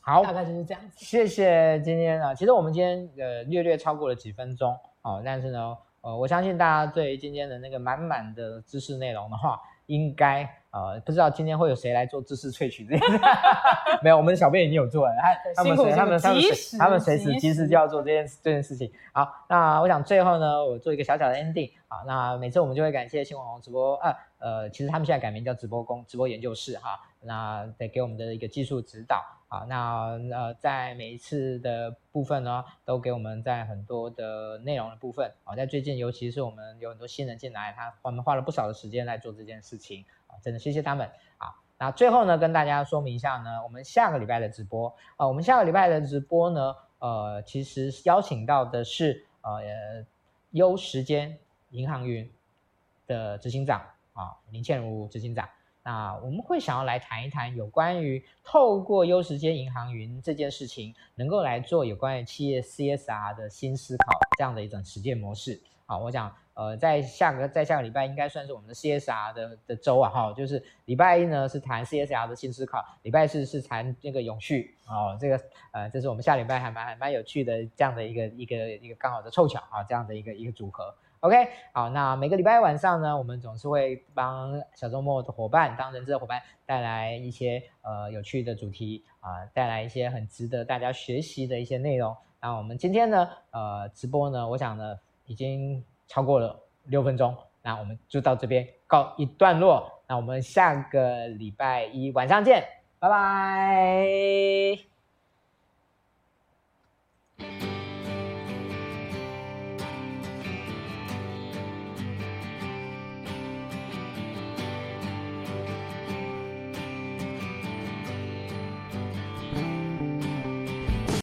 好，大概就是这样子。谢谢今天啊，其实我们今天呃略略超过了几分钟哦，但是呢，呃，我相信大家对今天的那个满满的知识内容的话，应该。呃，不知道今天会有谁来做知识萃取这件事？没有，我们的小编已经有做了，他他们他们他们他们随时其实就要做这件这件事情。好，那我想最后呢，我做一个小小的 ending 啊。那每次我们就会感谢新网红直播啊，呃，其实他们现在改名叫直播工直播研究室哈。那得给我们的一个技术指导啊。那呃，在每一次的部分呢，都给我们在很多的内容的部分啊。在最近，尤其是我们有很多新人进来，他我们花了不少的时间来做这件事情。真的谢谢他们啊！那最后呢，跟大家说明一下呢，我们下个礼拜的直播啊，我们下个礼拜的直播呢，呃，其实邀请到的是呃优时间银行云的执行长啊林倩如执行长。那我们会想要来谈一谈有关于透过优时间银行云这件事情，能够来做有关于企业 CSR 的新思考这样的一种实践模式啊，我想。呃，在下个在下个礼拜应该算是我们的 CSR 的的周啊，哈，就是礼拜一呢是谈 CSR 的新思考，礼拜四是谈那个永续哦，这个呃，这是我们下礼拜还蛮还蛮有趣的这样的一个一个一个刚好的凑巧啊，这样的一个一个组合。OK，好，那每个礼拜晚上呢，我们总是会帮小周末的伙伴，当人质的伙伴带来一些呃有趣的主题啊，带来一些很值得大家学习的一些内容。那我们今天呢，呃，直播呢，我想呢已经。超过了六分钟那我们就到这边告一段落那我们下个礼拜一晚上见拜拜。